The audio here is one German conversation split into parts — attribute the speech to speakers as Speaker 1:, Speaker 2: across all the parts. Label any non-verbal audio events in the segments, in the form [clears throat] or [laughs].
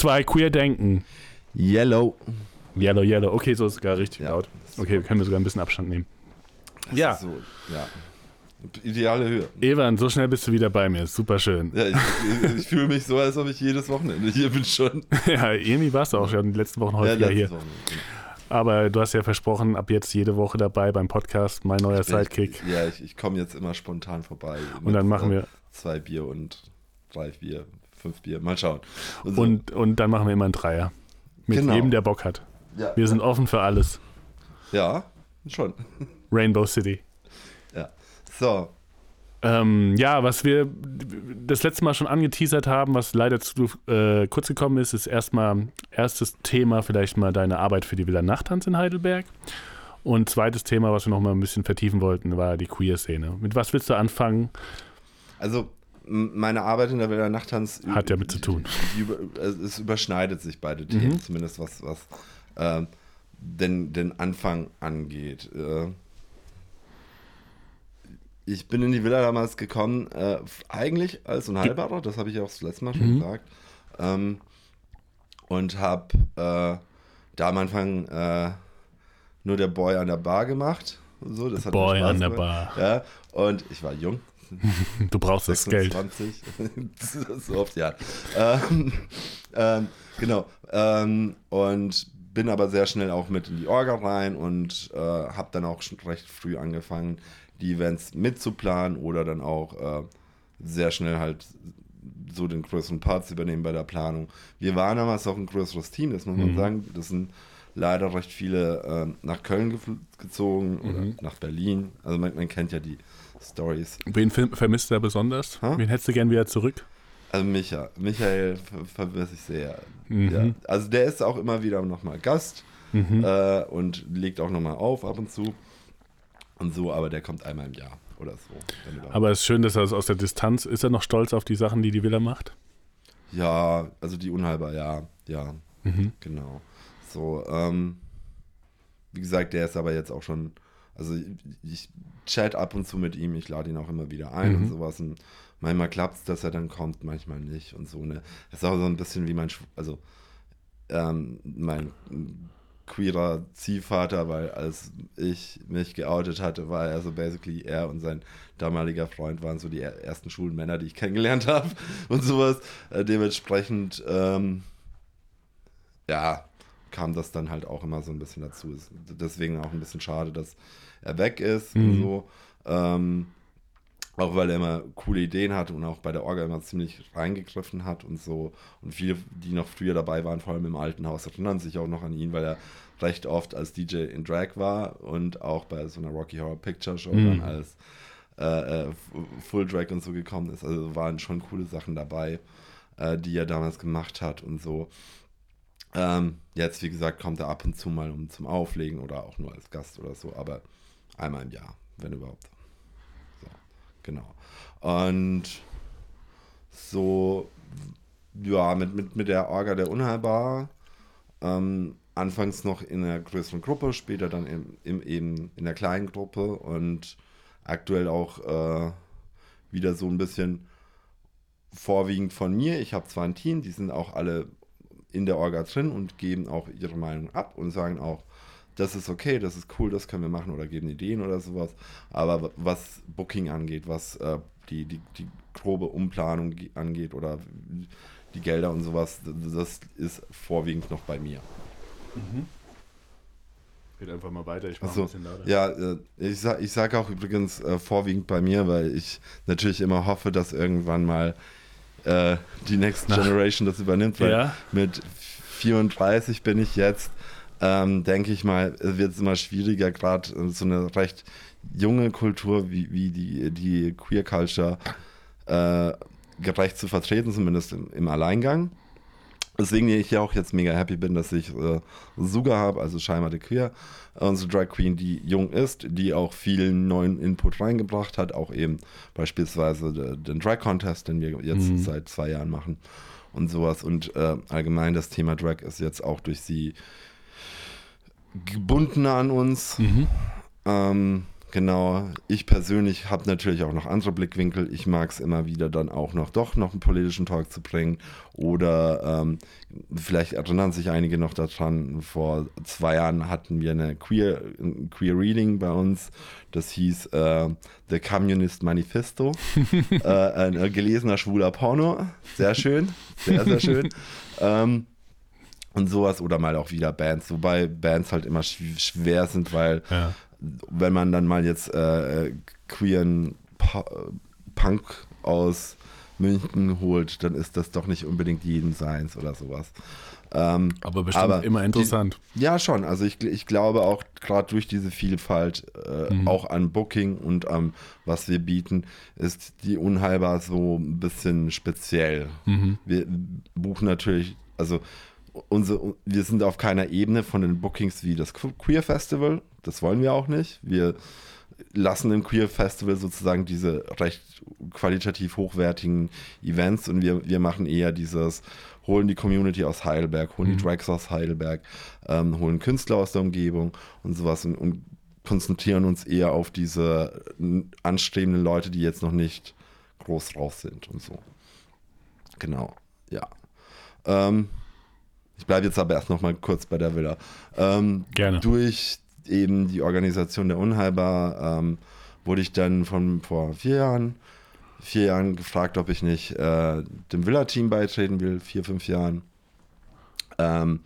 Speaker 1: zwei, queer denken.
Speaker 2: Yellow.
Speaker 1: Yellow, yellow. Okay, so ist es gar richtig
Speaker 2: Ja.
Speaker 1: laut. Okay, können wir sogar ein bisschen Abstand nehmen. Ja,
Speaker 2: So, ja. Ideale Höhe.
Speaker 1: Evan, so schnell bist du wieder bei mir. Super schön.
Speaker 2: Ja, ich, ich, ich fühle mich so, als ob ich jedes Wochenende hier bin schon. [laughs]
Speaker 1: Ja, irgendwie warst du auch schon die letzten Wochen häufiger
Speaker 2: letztes
Speaker 1: hier.
Speaker 2: Wochenende.
Speaker 1: Aber du hast ja versprochen, ab jetzt jede Woche dabei beim Podcast, mein neuer Sidekick.
Speaker 2: Ich, ja, ich, ich komme jetzt immer spontan vorbei.
Speaker 1: Und dann machen wir
Speaker 2: Zwei Bier und drei Bier, fünf Bier. Mal schauen. so.
Speaker 1: und, und dann machen wir immer einen Dreier. Mit
Speaker 2: Genau.
Speaker 1: jedem, der Bock hat.
Speaker 2: ja,
Speaker 1: Wir sind offen für alles.
Speaker 2: ja, schon.
Speaker 1: Rainbow City.
Speaker 2: Ja. So,
Speaker 1: Ähm, ja, was wir das letzte Mal schon angeteasert haben, was leider zu äh, kurz gekommen ist, ist erstmal erstes Thema vielleicht mal deine Arbeit für die Villa Nachttanz in Heidelberg. Und zweites Thema, was wir noch mal ein bisschen vertiefen wollten, war die Queer-Szene. Mit was willst du anfangen?
Speaker 2: also meine Arbeit in der Wälder Nachttanz
Speaker 1: Hat ja mit zu tun.
Speaker 2: Es überschneidet sich beide Themen,
Speaker 1: Mhm.
Speaker 2: zumindest was, was ähm, den, den Anfang angeht. Äh, ich bin in die Villa damals gekommen, äh, eigentlich als Unheilbarer, das habe ich auch das letzte Mal schon
Speaker 1: Mhm.
Speaker 2: gesagt. Ähm, und habe äh, da am Anfang äh, nur der Boy an der Bar gemacht. So, das hat
Speaker 1: Boy an der. Bar.
Speaker 2: Ja, und ich war jung,
Speaker 1: Du brauchst das Geld.
Speaker 2: 26. [laughs] so oft, ja. Ähm, ähm, genau. Ähm, und bin aber sehr schnell auch mit in die Orga rein und äh, habe dann auch schon recht früh angefangen, die Events mitzuplanen oder dann auch äh, sehr schnell halt so den größeren Part zu übernehmen bei der Planung. Wir waren damals auch ein größeres Team, das muss man
Speaker 1: Mhm.
Speaker 2: sagen. Das sind leider recht viele äh, nach Köln gezogen oder
Speaker 1: Mhm.
Speaker 2: nach Berlin. Also man, man kennt ja die Stories.
Speaker 1: Wen vermisst da besonders?
Speaker 2: Hä?
Speaker 1: Wen hättest du gern wieder zurück?
Speaker 2: Also Micha, Michael ver vermisse ich sehr.
Speaker 1: Mhm.
Speaker 2: Ja. Also der ist auch immer wieder nochmal Gast
Speaker 1: Mhm.
Speaker 2: äh, und legt auch nochmal auf ab und zu. Und so, aber der kommt einmal im Jahr oder so.
Speaker 1: Aber es ist schön, dass er aus der Distanz, ist er noch stolz auf die Sachen, die die Villa macht?
Speaker 2: ja, also die Unheilbar, ja, ja,
Speaker 1: Mhm.
Speaker 2: genau. So, ähm, wie gesagt, der ist aber jetzt auch schon, also ich, ich chat ab und zu mit ihm, ich lade ihn auch immer wieder ein
Speaker 1: Mhm.
Speaker 2: und sowas. Und manchmal klappt es, dass er dann kommt, manchmal nicht und so. Ne? Das ist auch so ein bisschen wie mein, also ähm, mein queerer Ziehvater, weil als ich mich geoutet hatte, war er so basically er und sein damaliger Freund waren so die er- ersten schwulen Männer, die ich kennengelernt [laughs] habe und sowas. Äh, dementsprechend, ähm, ja, kam das dann halt auch immer so ein bisschen dazu. Ist deswegen auch ein bisschen schade, dass er weg ist und
Speaker 1: Mhm.
Speaker 2: so. Ähm, auch weil er immer coole Ideen hatte und auch bei der Orga immer ziemlich reingegriffen hat und so. Und viele, die noch früher dabei waren, vor allem im alten Haus, erinnern sich auch noch an ihn, weil er recht oft als DJ in Drag war und auch bei so einer Rocky Horror Picture Show
Speaker 1: Mhm.
Speaker 2: dann als äh, äh, Full Drag und so gekommen ist. Also waren schon coole Sachen dabei, äh, die er damals gemacht hat und so. Ähm, jetzt, wie gesagt, kommt er ab und zu mal um zum Auflegen oder auch nur als Gast oder so, aber einmal im Jahr, wenn überhaupt. So, genau. Und so, ja, mit, mit, mit der Orga der Unheilbar, ähm, anfangs noch in einer größeren Gruppe, später dann im, im, eben in der kleinen Gruppe und aktuell auch äh, wieder so ein bisschen vorwiegend von mir. Ich habe zwar ein Team, die sind auch alle in der Orga drin und geben auch ihre Meinung ab und sagen auch, das ist okay, das ist cool, das können wir machen oder geben Ideen oder sowas. Aber was Booking angeht, was äh, die, die, die grobe Umplanung ge- angeht oder die Gelder und sowas, das ist vorwiegend noch bei mir.
Speaker 1: Red einfach mal weiter, ich mach
Speaker 2: Also,
Speaker 1: ein bisschen lauter.
Speaker 2: ja, äh, ich sage ich sag auch übrigens äh, vorwiegend bei mir, weil ich natürlich immer hoffe, dass irgendwann mal äh, die Next. Generation das übernimmt, weil
Speaker 1: Ja.
Speaker 2: mit 34 bin ich jetzt, ähm, denke ich mal, wird es immer schwieriger, gerade äh, so eine recht junge Kultur wie, wie die, die Queer Culture äh, gerecht zu vertreten, zumindest im, im Alleingang. Deswegen ich ja auch jetzt mega happy bin, dass ich äh, Suga habe, also Scheinbar de Queer, unsere Drag Queen, die jung ist, die auch viel neuen Input reingebracht hat, auch eben beispielsweise de, den Drag Contest, den wir jetzt
Speaker 1: Mhm.
Speaker 2: seit zwei Jahren machen und sowas. Und äh, allgemein das Thema Drag ist jetzt auch durch sie gebundener an uns.
Speaker 1: Mhm.
Speaker 2: Ähm, genau, ich persönlich habe natürlich auch noch andere Blickwinkel. Ich mag es immer wieder dann auch noch doch noch einen politischen Talk zu bringen. Oder ähm, vielleicht erinnern sich einige noch daran, vor zwei Jahren hatten wir eine Queer, ein Queer Reading bei uns. Das hieß äh, The Communist Manifesto. [laughs] äh, ein äh, gelesener schwuler Porno. Sehr schön, sehr, sehr schön. [laughs] ähm, und sowas oder mal auch wieder Bands, wobei Bands halt immer schw schwer sind, weil
Speaker 1: Ja.
Speaker 2: wenn man dann mal jetzt äh, queeren Punk aus München holt, dann ist das doch nicht unbedingt jeden seins oder sowas. Ähm,
Speaker 1: Aber bestimmt
Speaker 2: Aber
Speaker 1: immer interessant.
Speaker 2: ja, schon. Also ich, ich glaube auch gerade durch diese Vielfalt, äh,
Speaker 1: Mhm.
Speaker 2: auch an Booking und am was wir bieten, ist die Unheilbar so ein bisschen speziell.
Speaker 1: Mhm.
Speaker 2: Wir buchen natürlich, also unsere, wir sind auf keiner Ebene von den Bookings wie das Queer Festival. Das wollen wir auch nicht. Wir lassen im Queer Festival sozusagen diese recht qualitativ hochwertigen Events und wir, wir machen eher dieses, holen die Community aus Heidelberg, holen die Drags aus Heidelberg, ähm, holen Künstler aus der Umgebung und sowas und, und konzentrieren uns eher auf diese anstrebenden Leute, die jetzt noch nicht groß raus sind und so. Genau, ja. Ähm, ich bleibe jetzt aber erst noch mal kurz bei der Villa. Ähm,
Speaker 1: Gerne.
Speaker 2: durch eben die Organisation der Unheilbar ähm, wurde ich dann von vor vier Jahren, vier Jahren gefragt, ob ich nicht äh, dem Villa-Team beitreten will, vier, fünf Jahren. Ähm,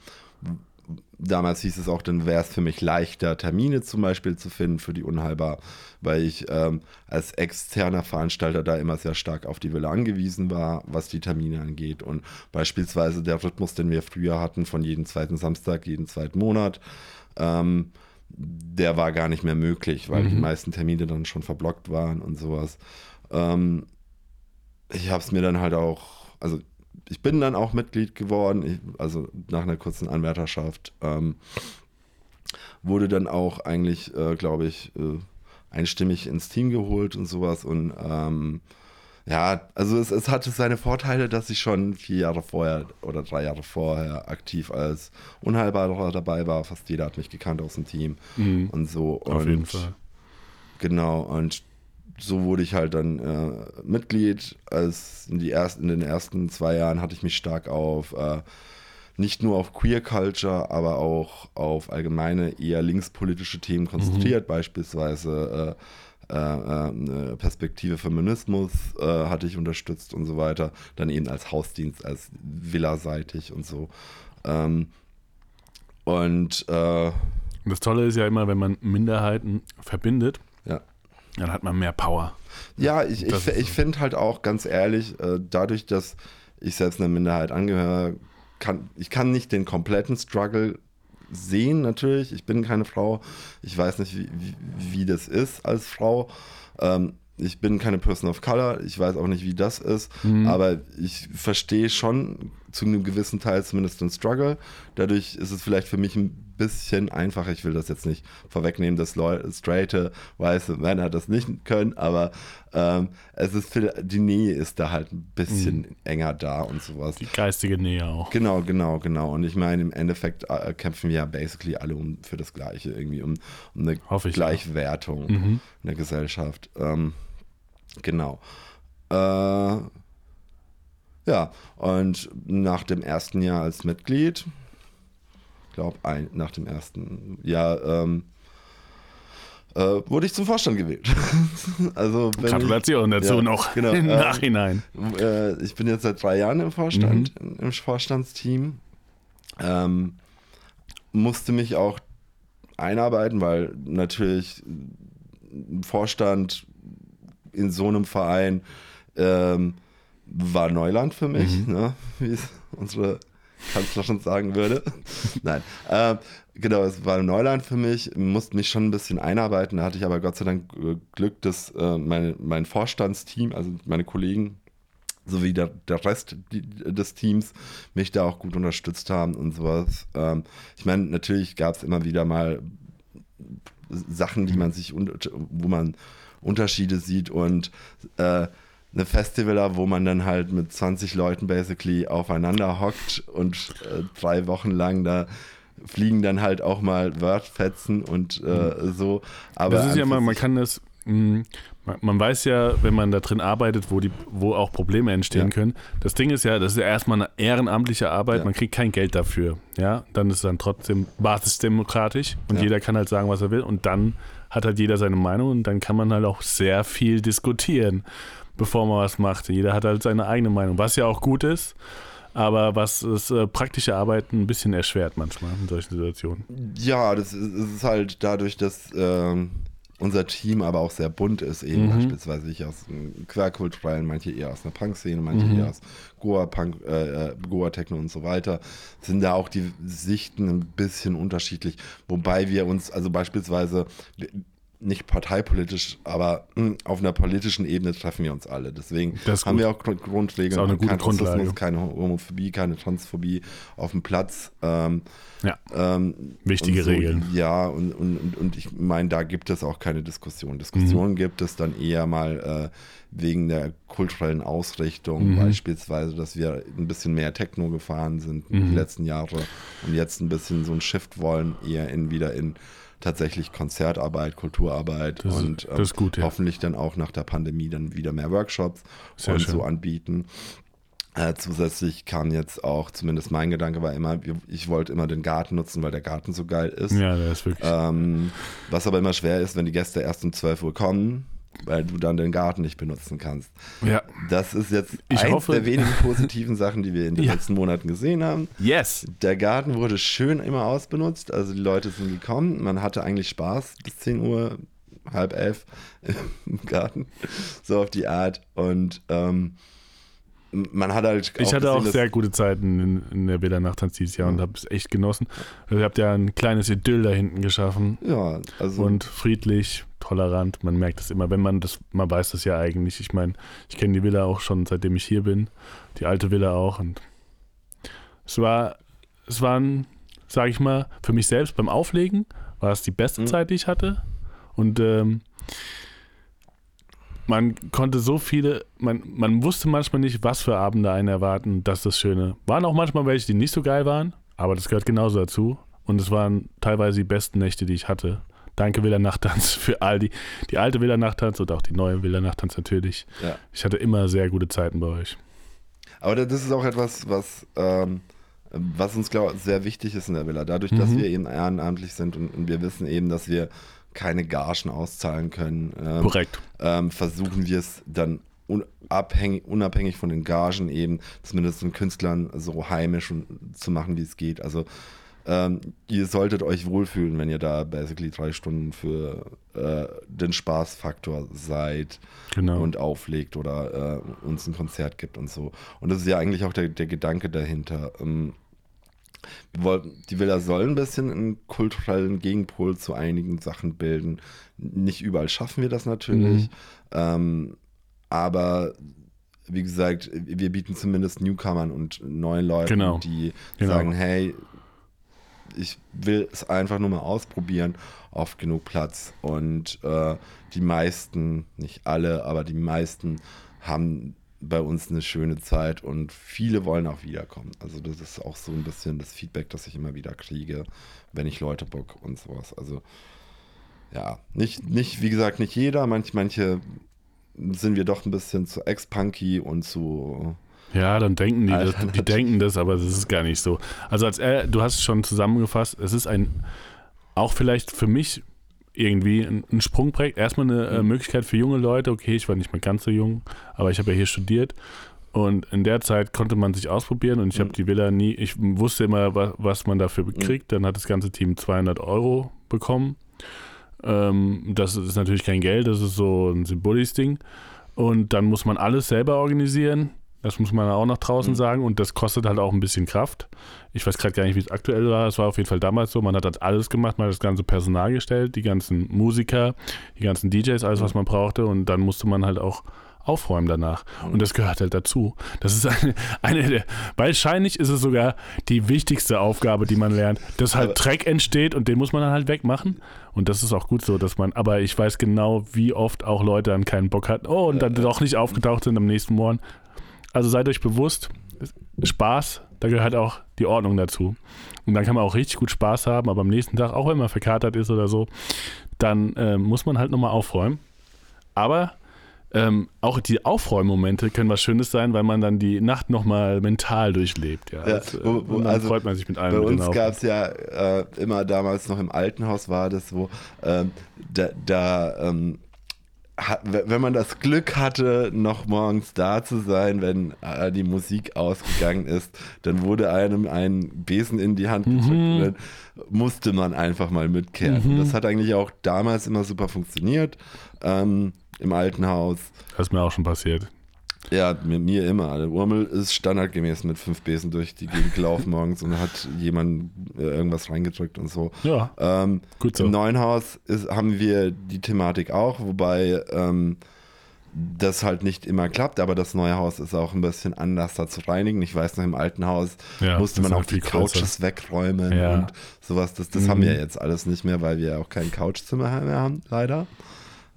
Speaker 2: damals hieß es auch, dann wäre es für mich leichter, Termine zum Beispiel zu finden für die Unheilbar, weil ich ähm, als externer Veranstalter da immer sehr stark auf die Villa angewiesen war, was die Termine angeht. Und beispielsweise der Rhythmus, den wir früher hatten, von jeden zweiten Samstag, jeden zweiten Monat, ähm, der war gar nicht mehr möglich, weil die meisten Termine dann schon verblockt waren und sowas. Ähm, ich habe es mir dann halt auch, also ich bin dann auch Mitglied geworden, ich, also nach einer kurzen Anwärterschaft. Ähm, wurde dann auch eigentlich, äh, glaube ich, äh, einstimmig ins Team geholt und sowas. Und ähm, ja, also es, es hatte seine Vorteile, dass ich schon vier Jahre vorher oder drei Jahre vorher aktiv als Unheilbarer dabei war. Fast jeder hat mich gekannt aus dem Team
Speaker 1: Mhm.
Speaker 2: und so.
Speaker 1: Auf
Speaker 2: und
Speaker 1: jeden Fall.
Speaker 2: Genau, und so wurde ich halt dann äh, Mitglied. Als in, die ersten, in den ersten zwei Jahren hatte ich mich stark auf äh, nicht nur auf Queer Culture, aber auch auf allgemeine eher linkspolitische Themen konzentriert, beispielsweise äh, äh, äh, Perspektive Feminismus äh, hatte ich unterstützt und so weiter. Dann eben als Hausdienst, als Villa-seitig und so. Ähm, und
Speaker 1: das Tolle ist ja immer, wenn man Minderheiten verbindet. Dann hat man mehr Power.
Speaker 2: Ja, ich, ich,
Speaker 1: Das
Speaker 2: ich finde halt auch ganz ehrlich, äh, dadurch, dass ich selbst einer Minderheit angehöre, kann ich kann nicht den kompletten Struggle sehen, natürlich. Ich bin keine Frau. Ich weiß nicht, wie, wie, wie das ist als Frau. Ähm, ich bin keine Person of Color. Ich weiß auch nicht, wie das ist. Aber ich verstehe schon zu einem gewissen Teil zumindest den Struggle. Dadurch ist es vielleicht für mich ein bisschen einfacher. Ich will das jetzt nicht vorwegnehmen, dass Leute, straighte, weiße Männer das nicht können, aber ähm, es ist viel, die Nähe ist da halt ein bisschen enger da und sowas.
Speaker 1: Die geistige Nähe auch.
Speaker 2: Genau, genau, genau. Und ich meine, im Endeffekt äh, kämpfen wir ja basically alle um, für das Gleiche, irgendwie um, um eine Gleichwertung
Speaker 1: Mhm.
Speaker 2: in der Gesellschaft. Ähm, genau. Äh, ja, und nach dem ersten Jahr als Mitglied, glaube, nach dem ersten Jahr, ähm, äh, wurde ich zum Vorstand gewählt. [laughs] also wenn ich-
Speaker 1: Gratulation dazu
Speaker 2: Ja,
Speaker 1: noch
Speaker 2: genau,
Speaker 1: im
Speaker 2: ähm,
Speaker 1: Nachhinein.
Speaker 2: äh, ich bin jetzt seit drei Jahren im Vorstand,
Speaker 1: Mhm.
Speaker 2: im Vorstandsteam. Ähm, musste mich auch einarbeiten, weil natürlich ein Vorstand in so einem Verein ähm, war Neuland für mich, mhm. ne? [laughs] wie es unsere Kanzlerin sagen würde. [laughs] Nein. Ähm, genau, es war Neuland für mich, musste mich schon ein bisschen einarbeiten. Da hatte ich aber Gott sei Dank äh, Glück, dass äh, meine, mein Vorstandsteam, also meine Kollegen, sowie der, der Rest des Teams mich da auch gut unterstützt haben und sowas. Ähm, ich meine, natürlich gab es immer wieder mal Sachen, die man sich, wo man Unterschiede sieht und äh, eine Festivaler, wo man dann halt mit 20 Leuten basically aufeinander hockt und äh, drei Wochen lang da fliegen dann halt auch mal Wordfetzen und äh, mhm. so. Aber
Speaker 1: das ist ja mal, man kann das, mh, man weiß ja, wenn man da drin arbeitet, wo, die, wo auch Probleme entstehen ja. können. Das Ding ist ja, das ist ja erstmal eine ehrenamtliche Arbeit, ja. man kriegt kein Geld dafür. Ja, dann ist es dann trotzdem basisdemokratisch und ja. jeder kann halt sagen, was er will und dann hat halt jeder seine Meinung und dann kann man halt auch sehr viel diskutieren, bevor man was macht. Jeder hat halt seine eigene Meinung, was ja auch gut ist aber was das äh, praktische Arbeiten ein bisschen erschwert manchmal in solchen Situationen.
Speaker 2: Ja, das ist, ist halt dadurch, dass ähm, unser Team aber auch sehr bunt ist, eben mhm. beispielsweise ich aus querkulturellen, manche eher aus einer Punk-Szene, manche mhm. eher aus Goa-Punk, äh, äh, Goa-Techno und so weiter, sind da auch die Sichten ein bisschen unterschiedlich, wobei wir uns, also beispielsweise, nicht parteipolitisch, aber mh, hm, auf einer politischen Ebene treffen wir uns alle. Deswegen haben wir auch Grundregeln. Das ist auch
Speaker 1: eine gute
Speaker 2: kein Rassismus, keine Homophobie, keine Transphobie auf dem Platz. Ähm,
Speaker 1: ja. Ähm, Wichtige so, Regeln.
Speaker 2: Ja, und, und, und ich meine, da gibt es auch keine Diskussion. Diskussionen mhm. gibt es dann eher mal äh, wegen der kulturellen Ausrichtung, mhm. beispielsweise, dass wir ein bisschen mehr Techno gefahren sind mhm. die letzten Jahre und jetzt ein bisschen so ein Shift wollen, eher in wieder in tatsächlich Konzertarbeit, Kulturarbeit
Speaker 1: das
Speaker 2: und
Speaker 1: ähm, gut, ja.
Speaker 2: hoffentlich dann auch nach der Pandemie dann wieder mehr Workshops Sehr und schön. so anbieten. Äh, zusätzlich kam jetzt auch, zumindest mein Gedanke war immer, ich wollte immer den Garten nutzen, weil der Garten so geil ist.
Speaker 1: Ja, der ist wirklich.
Speaker 2: Ähm, was aber immer schwer ist, wenn die Gäste erst um 12 Uhr kommen weil du dann den Garten nicht benutzen kannst.
Speaker 1: Ja.
Speaker 2: Das ist jetzt ich eins hoffe, der wenigen positiven Sachen, die wir in den ja. letzten Monaten gesehen haben.
Speaker 1: Yes.
Speaker 2: Der Garten wurde schön immer ausbenutzt, also die Leute sind gekommen, man hatte eigentlich Spaß bis 10 Uhr, halb elf im Garten, so auf die Art und ähm, man hat halt.
Speaker 1: Ich hatte gesehen, auch sehr gute Zeiten in, in der Villa Nachttanz dieses Jahr ja. und habe es echt genossen. Also ihr habt ja ein kleines Idyll da hinten geschaffen.
Speaker 2: Ja,
Speaker 1: also. Und friedlich, tolerant. Man merkt es immer, wenn man das, man weiß das ja eigentlich. Ich meine, ich kenne die Villa auch schon, seitdem ich hier bin. Die alte Villa auch. Und es war, es waren, sage ich mal, für mich selbst beim Auflegen war es die beste mhm. Zeit, die ich hatte. Und ähm, man konnte so viele, man, man wusste manchmal nicht, was für Abende einen erwarten. Das ist das Schöne. Waren auch manchmal welche, die nicht so geil waren, aber das gehört genauso dazu. Und es waren teilweise die besten Nächte, die ich hatte. Danke Villa Nachttanz [laughs] für all die, die alte Villa Nachttanz und auch die neue Villa Nachttanz natürlich. Ja. Ich hatte immer sehr gute Zeiten bei euch.
Speaker 2: Aber das ist auch etwas, was, ähm, was uns, glaube ich, sehr wichtig ist in der Villa. Dadurch, mhm. dass wir eben ehrenamtlich sind und, und wir wissen eben, dass wir keine Gagen auszahlen können.
Speaker 1: Ähm, Korrekt.
Speaker 2: Ähm, versuchen wir es dann unabhängig, unabhängig von den Gagen eben, zumindest den Künstlern so heimisch und, zu machen, wie es geht. Also ähm, ihr solltet euch wohlfühlen, wenn ihr da basically drei Stunden für äh, den Spaßfaktor seid
Speaker 1: genau.
Speaker 2: und auflegt oder äh, uns ein Konzert gibt und so. Und das ist ja eigentlich auch der, der Gedanke dahinter. Ähm, die Villa soll ein bisschen einen kulturellen Gegenpol zu einigen Sachen bilden. Nicht überall schaffen wir das natürlich, mhm. ähm, aber wie gesagt, wir bieten zumindest Newcomern und neuen Leuten,
Speaker 1: genau.
Speaker 2: die
Speaker 1: genau.
Speaker 2: sagen, hey, ich will es einfach nur mal ausprobieren, oft genug Platz. Und äh, die meisten, nicht alle, aber die meisten haben bei uns eine schöne Zeit und viele wollen auch wiederkommen. Also das ist auch so ein bisschen das Feedback, das ich immer wieder kriege, wenn ich Leute bock und sowas. Also ja, nicht, nicht, wie gesagt, nicht jeder, manch, manche sind wir doch ein bisschen zu ex-punky und zu
Speaker 1: ja, dann denken die, das, die denken das, aber das ist gar nicht so. Also als er, du hast es schon zusammengefasst, es ist ein, auch vielleicht für mich irgendwie ein, ein Sprungbrett. Erstmal eine äh, mhm. Möglichkeit für junge Leute. Okay, ich war nicht mehr ganz so jung, aber ich habe ja hier studiert. Und in der Zeit konnte man sich ausprobieren und ich mhm. habe die Villa nie, ich wusste immer, was, was man dafür bekriegt. Mhm. Dann hat das ganze Team 200 Euro bekommen. Ähm, das ist natürlich kein Geld, das ist so ein symbolisches Ding. Und dann muss man alles selber organisieren. Das muss man auch nach draußen
Speaker 2: Mhm.
Speaker 1: sagen. Und das kostet halt auch ein bisschen Kraft. Ich weiß gerade gar nicht, wie es aktuell war. Es war auf jeden Fall damals so. Man hat das alles gemacht, man hat das ganze Personal gestellt, die ganzen Musiker, die ganzen DJs, alles, was man brauchte. Und dann musste man halt auch aufräumen danach. Und das gehört halt dazu. Das ist eine, [laughs] eine der, wahrscheinlich ist es sogar die wichtigste Aufgabe, die man lernt, dass halt Dreck entsteht und den muss man dann halt wegmachen. Und das ist auch gut so, dass man, aber ich weiß genau, wie oft auch Leute dann keinen Bock hatten. Oh, und dann doch nicht aufgetaucht sind am nächsten Morgen. Also seid euch bewusst, Spaß, da gehört auch die Ordnung dazu. Und dann kann man auch richtig gut Spaß haben, aber am nächsten Tag, auch wenn man verkatert ist oder so, dann äh, muss man halt nochmal aufräumen. Aber ähm, auch die Aufräummomente können was Schönes sein, weil man dann die Nacht nochmal mental durchlebt. Ja,
Speaker 2: Ja,
Speaker 1: äh,
Speaker 2: wo- wo-
Speaker 1: und dann
Speaker 2: also
Speaker 1: freut man sich mit allem.
Speaker 2: Bei uns gab es ja äh, immer damals noch im alten Haus war das, wo ähm, da, da ähm, wenn man das Glück hatte, noch morgens da zu sein, wenn äh, die Musik ausgegangen ist, dann wurde einem ein Besen in die Hand gedrückt
Speaker 1: Mhm.
Speaker 2: und dann musste man einfach mal mitkehren. Das hat eigentlich auch damals immer super funktioniert ähm, im alten Haus.
Speaker 1: Das ist mir auch schon passiert.
Speaker 2: Ja, mit mir immer. Der Urmel ist standardgemäß mit fünf Besen durch die Gegend gelaufen [laughs] morgens und hat jemand äh, irgendwas reingedrückt und so.
Speaker 1: Ja,
Speaker 2: Ähm,
Speaker 1: gut so.
Speaker 2: Im neuen Haus ist, haben wir die Thematik auch, wobei ähm, das halt nicht immer klappt, aber das neue Haus ist auch ein bisschen anders da zu reinigen. Ich weiß noch, im alten Haus
Speaker 1: Ja,
Speaker 2: musste man
Speaker 1: ist
Speaker 2: auch die. Couches wegräumen
Speaker 1: Ja.
Speaker 2: und sowas. Das, das
Speaker 1: Mhm.
Speaker 2: haben wir jetzt alles nicht mehr, weil wir auch kein Couchzimmer mehr haben, leider.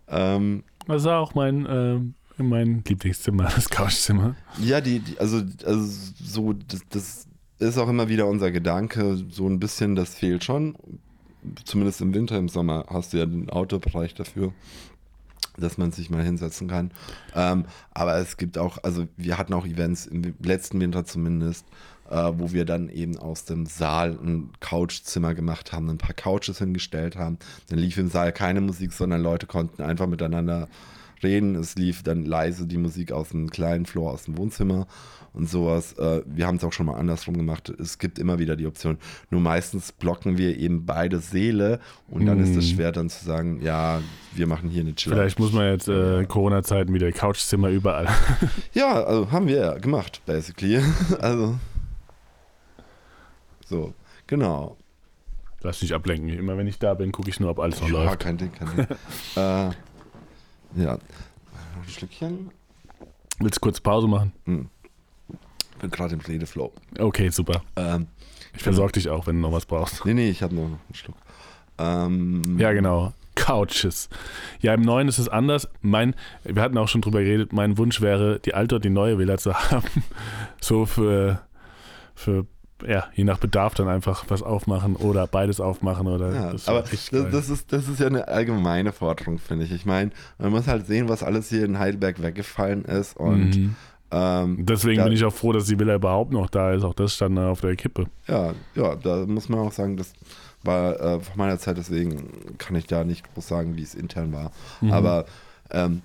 Speaker 2: Ähm,
Speaker 1: Das war auch mein, ähm, mein Lieblingszimmer, [laughs] das Couchzimmer.
Speaker 2: Ja, die, die also, also so, das, das ist auch immer wieder unser Gedanke, so ein bisschen, das fehlt schon. Zumindest im Winter, im Sommer hast du ja den Autobereich dafür, dass man sich mal hinsetzen kann. Ähm, aber es gibt auch, also wir hatten auch Events im letzten Winter zumindest, äh, wo wir dann eben aus dem Saal ein Couchzimmer gemacht haben, ein paar Couches hingestellt haben. Dann lief im Saal keine Musik, sondern Leute konnten einfach miteinander reden. Es lief dann leise die Musik aus dem kleinen Floor, aus dem Wohnzimmer und sowas. Äh, wir haben es auch schon mal andersrum gemacht. Es gibt immer wieder die Option. Nur meistens blocken wir eben beide Seele und dann ist es
Speaker 1: Mhm.
Speaker 2: schwer dann zu sagen, ja, wir machen hier eine chill
Speaker 1: Vielleicht muss man jetzt äh, Corona-Zeiten wieder Couchzimmer überall. [laughs]
Speaker 2: Ja, also haben wir ja gemacht, basically. [laughs] also. So, genau.
Speaker 1: Lass dich ablenken. Immer wenn ich da bin, gucke ich nur, ob alles noch
Speaker 2: Ja,
Speaker 1: läuft.
Speaker 2: kein Ding, kein Ding. [laughs] äh, ja. Ein Schlückchen.
Speaker 1: Willst du kurz Pause machen?
Speaker 2: Bin gerade im Redeflow.
Speaker 1: Okay, super.
Speaker 2: Ähm,
Speaker 1: Ich versorge dich auch, wenn du noch was brauchst.
Speaker 2: nee, nee, ich habe nur noch einen Schluck. Ähm,
Speaker 1: Ja, genau. Couches. Ja, im neuen ist es anders. Mein, wir hatten auch schon drüber geredet, mein Wunsch wäre, die alte und die neue Villa zu [laughs] haben. So für, für ja, je nach Bedarf dann einfach was aufmachen oder beides aufmachen oder
Speaker 2: Ja,
Speaker 1: das
Speaker 2: aber das, das, ist, das ist ja eine allgemeine Forderung, finde ich. Ich meine, man muss halt sehen, was alles hier in Heidelberg weggefallen ist. Und
Speaker 1: Mhm.
Speaker 2: ähm,
Speaker 1: Deswegen
Speaker 2: da-
Speaker 1: bin ich auch froh, dass die Villa überhaupt noch da ist. Auch das stand da auf der Kippe.
Speaker 2: ja, ja, da muss man auch sagen, das war äh, von meiner Zeit, deswegen kann ich da nicht groß sagen, wie es intern war.
Speaker 1: Mhm.
Speaker 2: Aber ähm,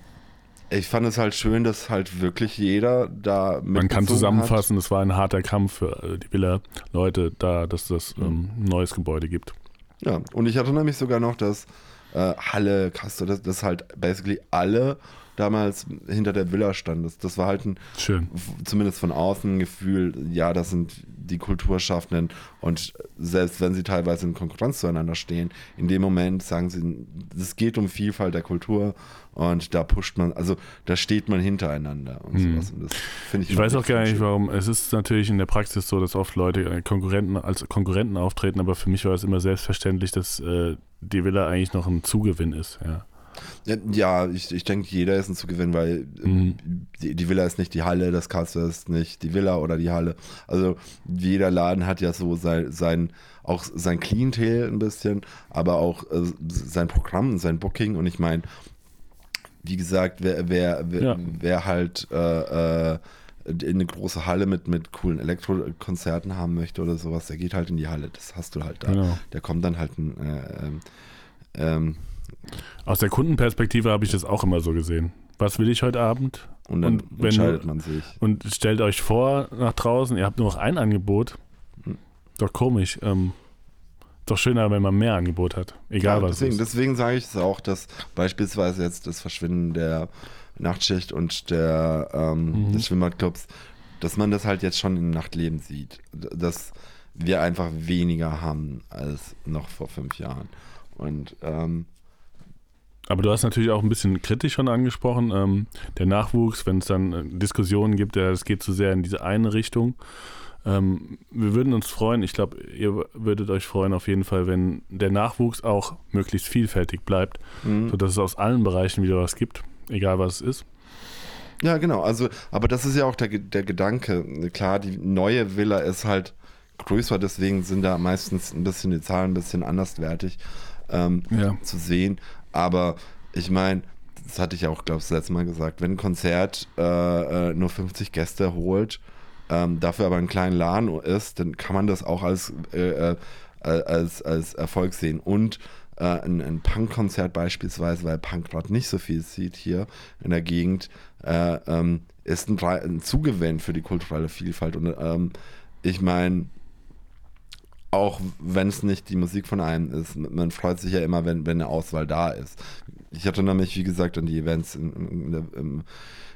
Speaker 2: ich fand es halt schön, dass halt wirklich jeder da mit
Speaker 1: Man kann zusammenfassen, es war ein harter Kampf für äh, die Villa-Leute, da, dass das ähm, ein neues Gebäude gibt.
Speaker 2: Ja, und ich erinnere mich sogar noch, dass äh, Halle, Castor, dass, dass halt basically alle damals hinter der Villa standen. Das, das war halt ein,
Speaker 1: Schön.
Speaker 2: zumindest von außen ein Gefühl, ja, das sind die Kulturschaffenden und selbst wenn sie teilweise in Konkurrenz zueinander stehen, in dem Moment sagen sie, es geht um Vielfalt der Kultur und da pusht man, also da steht man hintereinander und
Speaker 1: Mhm.
Speaker 2: sowas. Und das finde ich
Speaker 1: Ich weiß auch gar nicht, warum. Es ist natürlich in der Praxis so, dass oft Leute äh, Konkurrenten als Konkurrenten auftreten, aber für mich war es immer selbstverständlich, dass äh, die Villa eigentlich noch ein Zugewinn ist. Ja.
Speaker 2: Ja, ich, ich denke, jeder ist ein Zugewinn, weil
Speaker 1: Mhm.
Speaker 2: die, die Villa ist nicht die Halle, das Castor ist nicht die Villa oder die Halle. Also jeder Laden hat ja so sein, sein auch sein Klientel ein bisschen, aber auch äh, sein Programm, sein Booking. Und ich meine, wie gesagt, wer, wer, wer,
Speaker 1: Ja.
Speaker 2: wer halt äh, äh, in eine große Halle mit, mit coolen Elektrokonzerten haben möchte oder sowas, der geht halt in die Halle. Das hast du halt da.
Speaker 1: Genau.
Speaker 2: Der kommt dann halt ein, äh, ähm, ähm,
Speaker 1: Aus der Kundenperspektive habe ich das auch immer so gesehen. Was will ich heute Abend?
Speaker 2: und dann
Speaker 1: Und wenn
Speaker 2: entscheidet man sich.
Speaker 1: Und stellt euch vor, nach draußen, ihr habt nur noch ein Angebot.
Speaker 2: Hm.
Speaker 1: Doch komisch. Ähm, doch schöner, wenn man mehr Angebot hat. Egal
Speaker 2: ja,
Speaker 1: was
Speaker 2: deswegen,
Speaker 1: ist.
Speaker 2: deswegen sage ich es auch, dass beispielsweise jetzt das Verschwinden der Nachtschicht und der, ähm,
Speaker 1: Mhm.
Speaker 2: des Schwimmbadclubs, dass man das halt jetzt schon im Nachtleben sieht. Dass wir einfach weniger haben als noch vor fünf Jahren. Und ähm,
Speaker 1: Aber du hast natürlich auch ein bisschen kritisch schon angesprochen, ähm, der Nachwuchs, wenn es dann äh, Diskussionen gibt, ja, es geht zu sehr in diese eine Richtung. Ähm, wir würden uns freuen, ich glaube, ihr würdet euch freuen auf jeden Fall, wenn der Nachwuchs auch möglichst vielfältig bleibt,
Speaker 2: mh.
Speaker 1: sodass es aus allen Bereichen wieder was gibt, egal was es ist.
Speaker 2: Ja, genau. Also, aber das ist ja auch der, der Gedanke. Klar, die neue Villa ist halt größer, deswegen sind da meistens ein bisschen die Zahlen ein bisschen anderswertig ähm,
Speaker 1: Ja.
Speaker 2: zu sehen. Aber ich meine, das hatte ich auch, glaube ich, das letzte Mal gesagt, wenn ein Konzert äh, äh, nur 50 Gäste holt, ähm, dafür aber ein kleiner Laden ist, dann kann man das auch als, äh, äh, als, als Erfolg sehen. Und äh, ein, ein Punk-Konzert beispielsweise, weil Punk gerade nicht so viel sieht hier in der Gegend, äh, ähm, ist ein, ein Zugewinn für die kulturelle Vielfalt. Und ähm, ich meine, auch wenn es nicht die Musik von einem ist, man freut sich ja immer, wenn, wenn eine Auswahl da ist. Ich hatte nämlich, wie gesagt, an die Events in, in, im,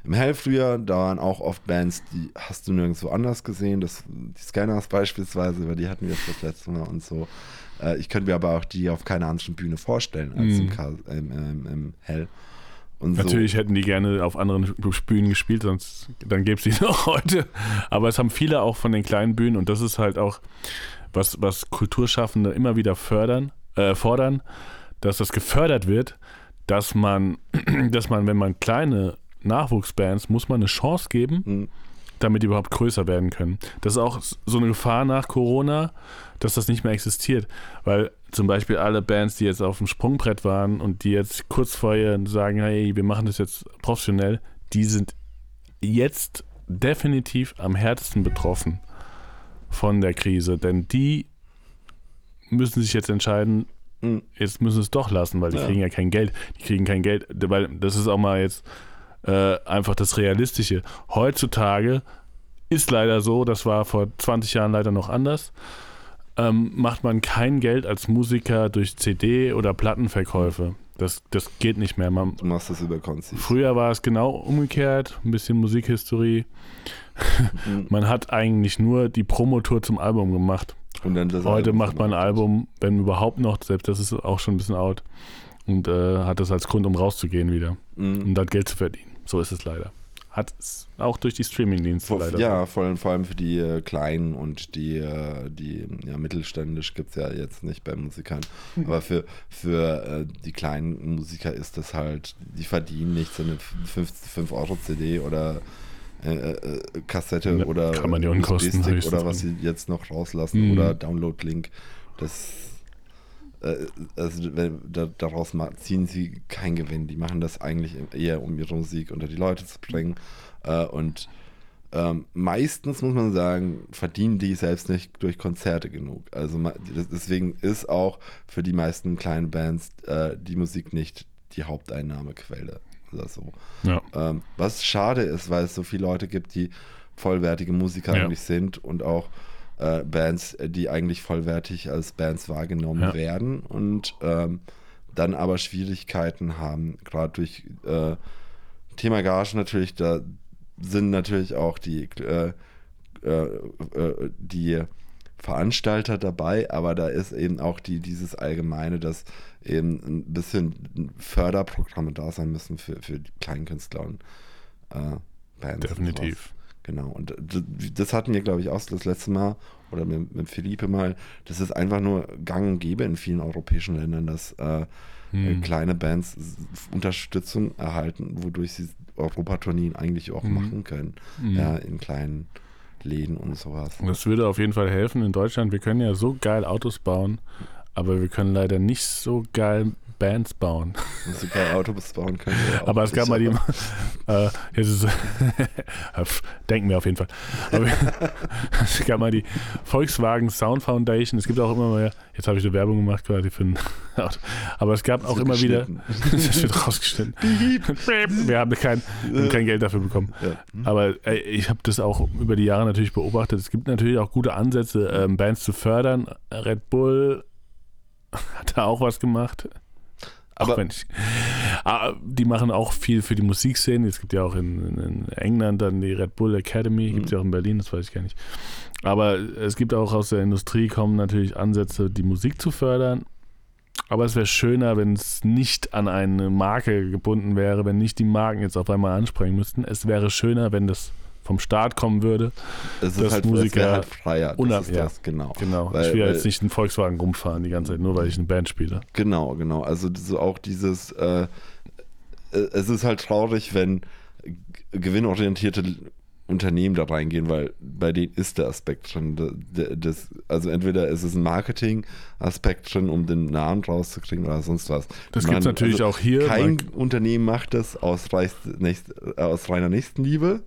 Speaker 2: im Hell früher, da waren auch oft Bands, die hast du nirgendwo anders gesehen. Das, die Scanners beispielsweise, über die hatten wir das letzte Mal und so. Äh, ich könnte mir aber auch die auf keiner anderen Bühne vorstellen als
Speaker 1: Mhm.
Speaker 2: im, im, im, Hell. So.
Speaker 1: Natürlich hätten die gerne auf anderen Bühnen gespielt, sonst dann gäbe es die [laughs] noch heute. Aber es haben viele auch von den kleinen Bühnen und das ist halt auch was, was Kulturschaffende immer wieder fördern, äh, fordern, dass das gefördert wird, dass man, [clears throat] dass man, wenn man kleine Nachwuchsbands, muss man eine Chance geben,
Speaker 2: Mhm.
Speaker 1: damit die überhaupt größer werden können. Das ist auch so eine Gefahr nach Corona, dass das nicht mehr existiert. Weil zum Beispiel alle Bands, die jetzt auf dem Sprungbrett waren und die jetzt kurz vorher sagen, hey, wir machen das jetzt professionell, die sind jetzt definitiv am härtesten betroffen von der Krise. Denn die müssen sich jetzt entscheiden,
Speaker 2: Mhm.
Speaker 1: jetzt müssen sie es doch lassen, weil die
Speaker 2: Ja.
Speaker 1: kriegen ja kein Geld. Die kriegen kein Geld, weil das ist auch mal jetzt äh, einfach das Realistische. Heutzutage ist leider so, das war vor 20 Jahren leider noch anders, ähm, macht man kein Geld als Musiker durch CD- oder Plattenverkäufe. Das, das geht nicht mehr. Man,
Speaker 2: Du machst das über Konzi.
Speaker 1: früher war es genau umgekehrt, ein bisschen Musikhistorie.
Speaker 2: Mhm. [laughs]
Speaker 1: Man hat eigentlich nur die Promotour zum Album gemacht.
Speaker 2: Und dann das
Speaker 1: Heute
Speaker 2: Album
Speaker 1: macht man ein. Album, wenn überhaupt noch, selbst das ist auch schon ein bisschen out. Und äh, hat das als Grund, um rauszugehen wieder.
Speaker 2: Mhm.
Speaker 1: Um dort Geld zu verdienen. So ist es leider. Hat es auch durch die Streamingdienste leider.
Speaker 2: ja, vor allem, vor allem für die äh, Kleinen und die, äh, die ja, mittelständisch gibt es ja jetzt nicht bei Musikern. Aber für, für äh, die kleinen Musiker ist das halt, die verdienen nichts, eine 5-Euro-CD oder äh, äh, Kassette
Speaker 1: Ja,
Speaker 2: oder
Speaker 1: kann man die Unkosten
Speaker 2: USB-Stick oder was sie jetzt noch rauslassen
Speaker 1: Mhm.
Speaker 2: oder Download-Link. Das äh, also daraus ziehen sie keinen Gewinn. Die machen das eigentlich eher, um ihre Musik unter die Leute zu bringen. Und ähm, meistens muss man sagen, verdienen die selbst nicht durch Konzerte genug. Also deswegen ist auch für die meisten kleinen Bands die Musik nicht die Haupteinnahmequelle oder so.
Speaker 1: Ja.
Speaker 2: Ähm, was schade ist, weil es so viele Leute gibt, die vollwertige Musiker
Speaker 1: Ja.
Speaker 2: eigentlich sind und auch äh, Bands, äh, die eigentlich vollwertig als Bands wahrgenommen
Speaker 1: Ja.
Speaker 2: werden und ähm, dann aber Schwierigkeiten haben, gerade durch äh, Thema Gage natürlich, da sind natürlich auch die, äh, äh, äh, die Veranstalter dabei, aber da ist eben auch die, dieses Allgemeine, dass eben ein bisschen Förderprogramme da sein müssen für, für die Kleinkünstler und äh, Bands. und.
Speaker 1: Definitiv.
Speaker 2: Genau, und das hatten wir, glaube ich, auch das letzte Mal oder mit, mit Philippe mal. Das ist einfach nur gang und gäbe in vielen europäischen Ländern, dass äh,
Speaker 1: Hm.
Speaker 2: kleine Bands Unterstützung erhalten, wodurch sie Europatourneen eigentlich auch
Speaker 1: Mhm.
Speaker 2: machen können.
Speaker 1: Mhm.
Speaker 2: Ja, in kleinen Läden und sowas.
Speaker 1: Das würde auf jeden Fall helfen in Deutschland. Wir können ja so geil Autos bauen, aber wir können leider nicht so geil Bands bauen.
Speaker 2: Sogar Autos bauen können. wir auch
Speaker 1: Aber es gab mal die. [laughs] Äh, [laughs] denken wir auf jeden Fall. Aber [laughs] es gab mal die Volkswagen Sound Foundation. Es gibt auch immer mehr. Jetzt habe ich eine Werbung gemacht quasi für ein Auto. Aber es gab auch immer wieder. Das wird rausgeschnitten. Wir haben kein, kein Geld dafür bekommen.
Speaker 2: Ja.
Speaker 1: Aber ey, ich habe das auch über die Jahre natürlich beobachtet. Es gibt natürlich auch gute Ansätze, ähm, Bands zu fördern. Red Bull [laughs] hat da auch was gemacht. Auch
Speaker 2: Aber-
Speaker 1: wenn ich, ah, die machen auch viel für die Musikszene. Es gibt ja auch in, in England dann die Red Bull Academy, gibt es ja auch in Berlin, das weiß ich gar nicht. Aber es gibt auch aus der Industrie kommen natürlich Ansätze, die Musik zu fördern. Aber es wäre schöner, wenn es nicht an eine Marke gebunden wäre, wenn nicht die Marken jetzt auf einmal ansprechen müssten. Es wäre schöner, wenn das vom Staat kommen würde.
Speaker 2: Es ist halt,
Speaker 1: Musiker
Speaker 2: halt freier. Das
Speaker 1: ja.
Speaker 2: das, genau.
Speaker 1: Genau.
Speaker 2: Weil-
Speaker 1: ich will
Speaker 2: weil-
Speaker 1: jetzt nicht einen Volkswagen rumfahren die ganze Zeit, nur weil ich eine Band spiele.
Speaker 2: Genau, genau. Also so auch dieses, äh, äh, es ist halt traurig, wenn gewinnorientierte Unternehmen da reingehen, weil bei denen ist der Aspekt drin. Das, also entweder ist es ein Marketing-Aspekt drin, um den Namen rauszukriegen oder sonst was.
Speaker 1: Das gibt es
Speaker 2: meine,
Speaker 1: natürlich
Speaker 2: also
Speaker 1: auch hier.
Speaker 2: Kein Unternehmen macht das aus, reist, nächst, äh, aus reiner Nächstenliebe.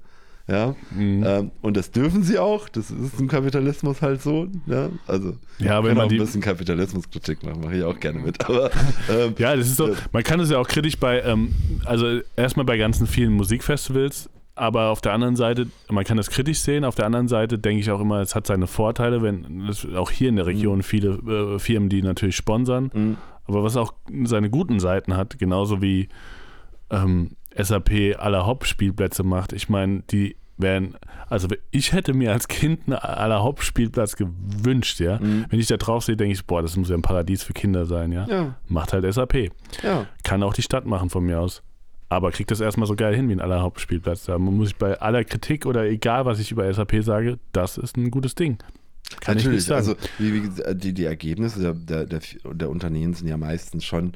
Speaker 2: Ja,
Speaker 1: Mhm.
Speaker 2: ähm, und das dürfen sie auch. Das ist im Kapitalismus halt so. Ja, also
Speaker 1: Ja, wenn
Speaker 2: kann
Speaker 1: man
Speaker 2: auch
Speaker 1: die-
Speaker 2: ein bisschen Kapitalismuskritik machen, mache ich auch gerne mit. [laughs] Aber ähm,
Speaker 1: Ja, das ist so.
Speaker 2: Ja.
Speaker 1: Man kann es ja auch kritisch bei, ähm, also erstmal bei ganzen vielen Musikfestivals, aber auf der anderen Seite, man kann das kritisch sehen, auf der anderen Seite denke ich auch immer, es hat seine Vorteile, wenn es auch hier in der Region viele äh, Firmen, die natürlich sponsern,
Speaker 2: mh,
Speaker 1: aber was auch seine guten Seiten hat, genauso wie ähm, SAP aller Hop-Spielplätze macht. Ich meine, die wären, also ich hätte mir als Kind einen aller Hop-Spielplatz gewünscht, ja.
Speaker 2: Mhm.
Speaker 1: Wenn ich da drauf sehe, denke ich, boah, das muss ja ein Paradies für Kinder sein, ja.
Speaker 2: ja,
Speaker 1: Macht halt SAP.
Speaker 2: ja.
Speaker 1: Kann auch die Stadt machen von mir aus. Aber kriegt das erstmal so geil hin wie ein aller Hauptspielplatz. Da muss ich bei aller Kritik oder egal, was ich über SAP sage, das ist ein gutes Ding. Kann ich nicht
Speaker 2: Natürlich,
Speaker 1: sagen.
Speaker 2: also wie, die, die Ergebnisse der, der, der Unternehmen sind ja meistens schon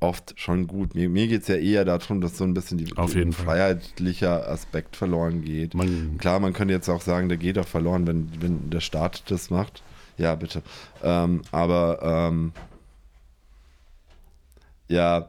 Speaker 2: oft schon gut. Mir, mir geht es ja eher darum, dass so ein bisschen die,
Speaker 1: Auf jeden Fall.
Speaker 2: freiheitlicher Aspekt verloren geht.
Speaker 1: Man,
Speaker 2: Klar, man könnte jetzt auch sagen, der geht auch verloren, wenn, wenn der Staat das macht. Ja, bitte. Ähm, aber ähm, ja,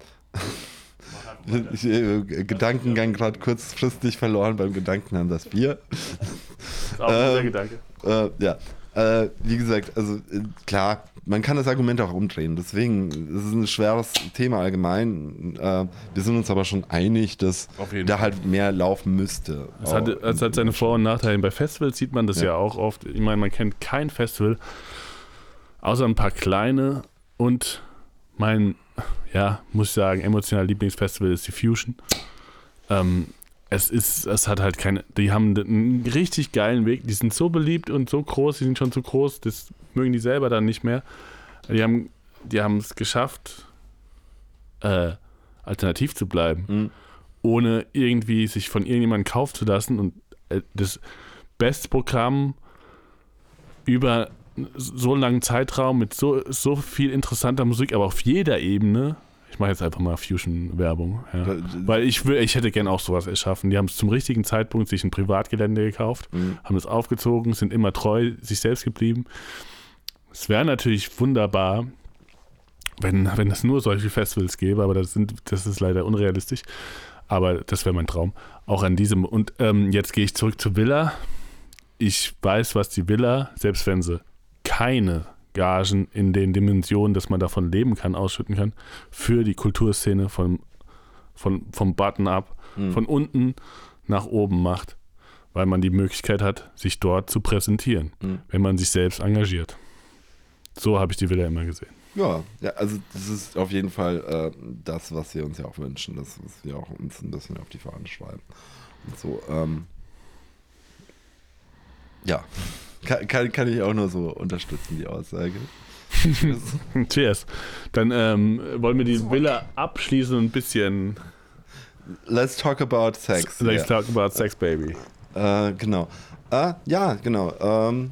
Speaker 2: ich, äh, Gedankengang gerade kurzfristig verloren beim Gedanken an das Bier.
Speaker 1: ist auch ein guter
Speaker 2: ähm,
Speaker 1: Gedanke.
Speaker 2: Äh, ja, äh, wie gesagt, also äh, klar, man kann das Argument auch umdrehen. Deswegen es ist ein schweres Thema allgemein. Äh, wir sind uns aber schon einig, dass da
Speaker 1: Fall.
Speaker 2: halt mehr laufen müsste.
Speaker 1: Es hat, es hat seine Vor- und Nachteile. Bei Festivals sieht man das ja.
Speaker 2: Ja.
Speaker 1: auch oft. Ich meine, man kennt kein Festival, außer ein paar kleine. Und mein, ja, muss ich sagen, emotional Lieblingsfestival ist die Fusion. Ähm, es ist, es hat halt keine, die haben einen richtig geilen Weg. Die sind so beliebt und so groß, die sind schon zu groß, das mögen die selber dann nicht mehr. Die haben, die haben es geschafft, äh, alternativ zu bleiben
Speaker 2: Mhm.
Speaker 1: ohne irgendwie sich von irgendjemandem kaufen zu lassen und äh, das beste Programm über so einen langen Zeitraum mit so, so viel interessanter Musik, aber auf jeder Ebene. Ich mache jetzt einfach mal Fusion-Werbung. Ja. Weil ich, will, ich hätte gern auch sowas erschaffen. Die haben es zum richtigen Zeitpunkt sich ein Privatgelände gekauft,
Speaker 2: Mhm.
Speaker 1: haben es aufgezogen, sind immer treu sich selbst geblieben. Es wäre natürlich wunderbar, wenn, wenn es nur solche Festivals gäbe, aber das, sind, das ist leider unrealistisch. Aber das wäre mein Traum. Auch an diesem. Und ähm, jetzt gehe ich zurück zur Villa. Ich weiß, was die Villa, selbst wenn sie keine Gagen in den Dimensionen, dass man davon leben kann, ausschütten kann, für die Kulturszene von, von, vom Button-up,
Speaker 2: Mhm.
Speaker 1: von unten nach oben macht, weil man die Möglichkeit hat, sich dort zu präsentieren,
Speaker 2: Mhm.
Speaker 1: wenn man sich selbst engagiert. So habe ich die Villa immer gesehen.
Speaker 2: Ja, ja, also das ist auf jeden Fall äh, das, was wir uns ja auch wünschen, das, was wir auch uns ein bisschen auf die Fahnen schreiben. Und so, ähm, ja, kann, kann, kann ich auch nur so unterstützen, die Aussage. [laughs]
Speaker 1: Cheers. Dann ähm, wollen wir die Villa abschließen und ein bisschen
Speaker 2: Let's talk about sex.
Speaker 1: Let's
Speaker 2: ja.
Speaker 1: talk about sex, baby.
Speaker 2: Äh, genau. Äh, ja, genau. Ähm,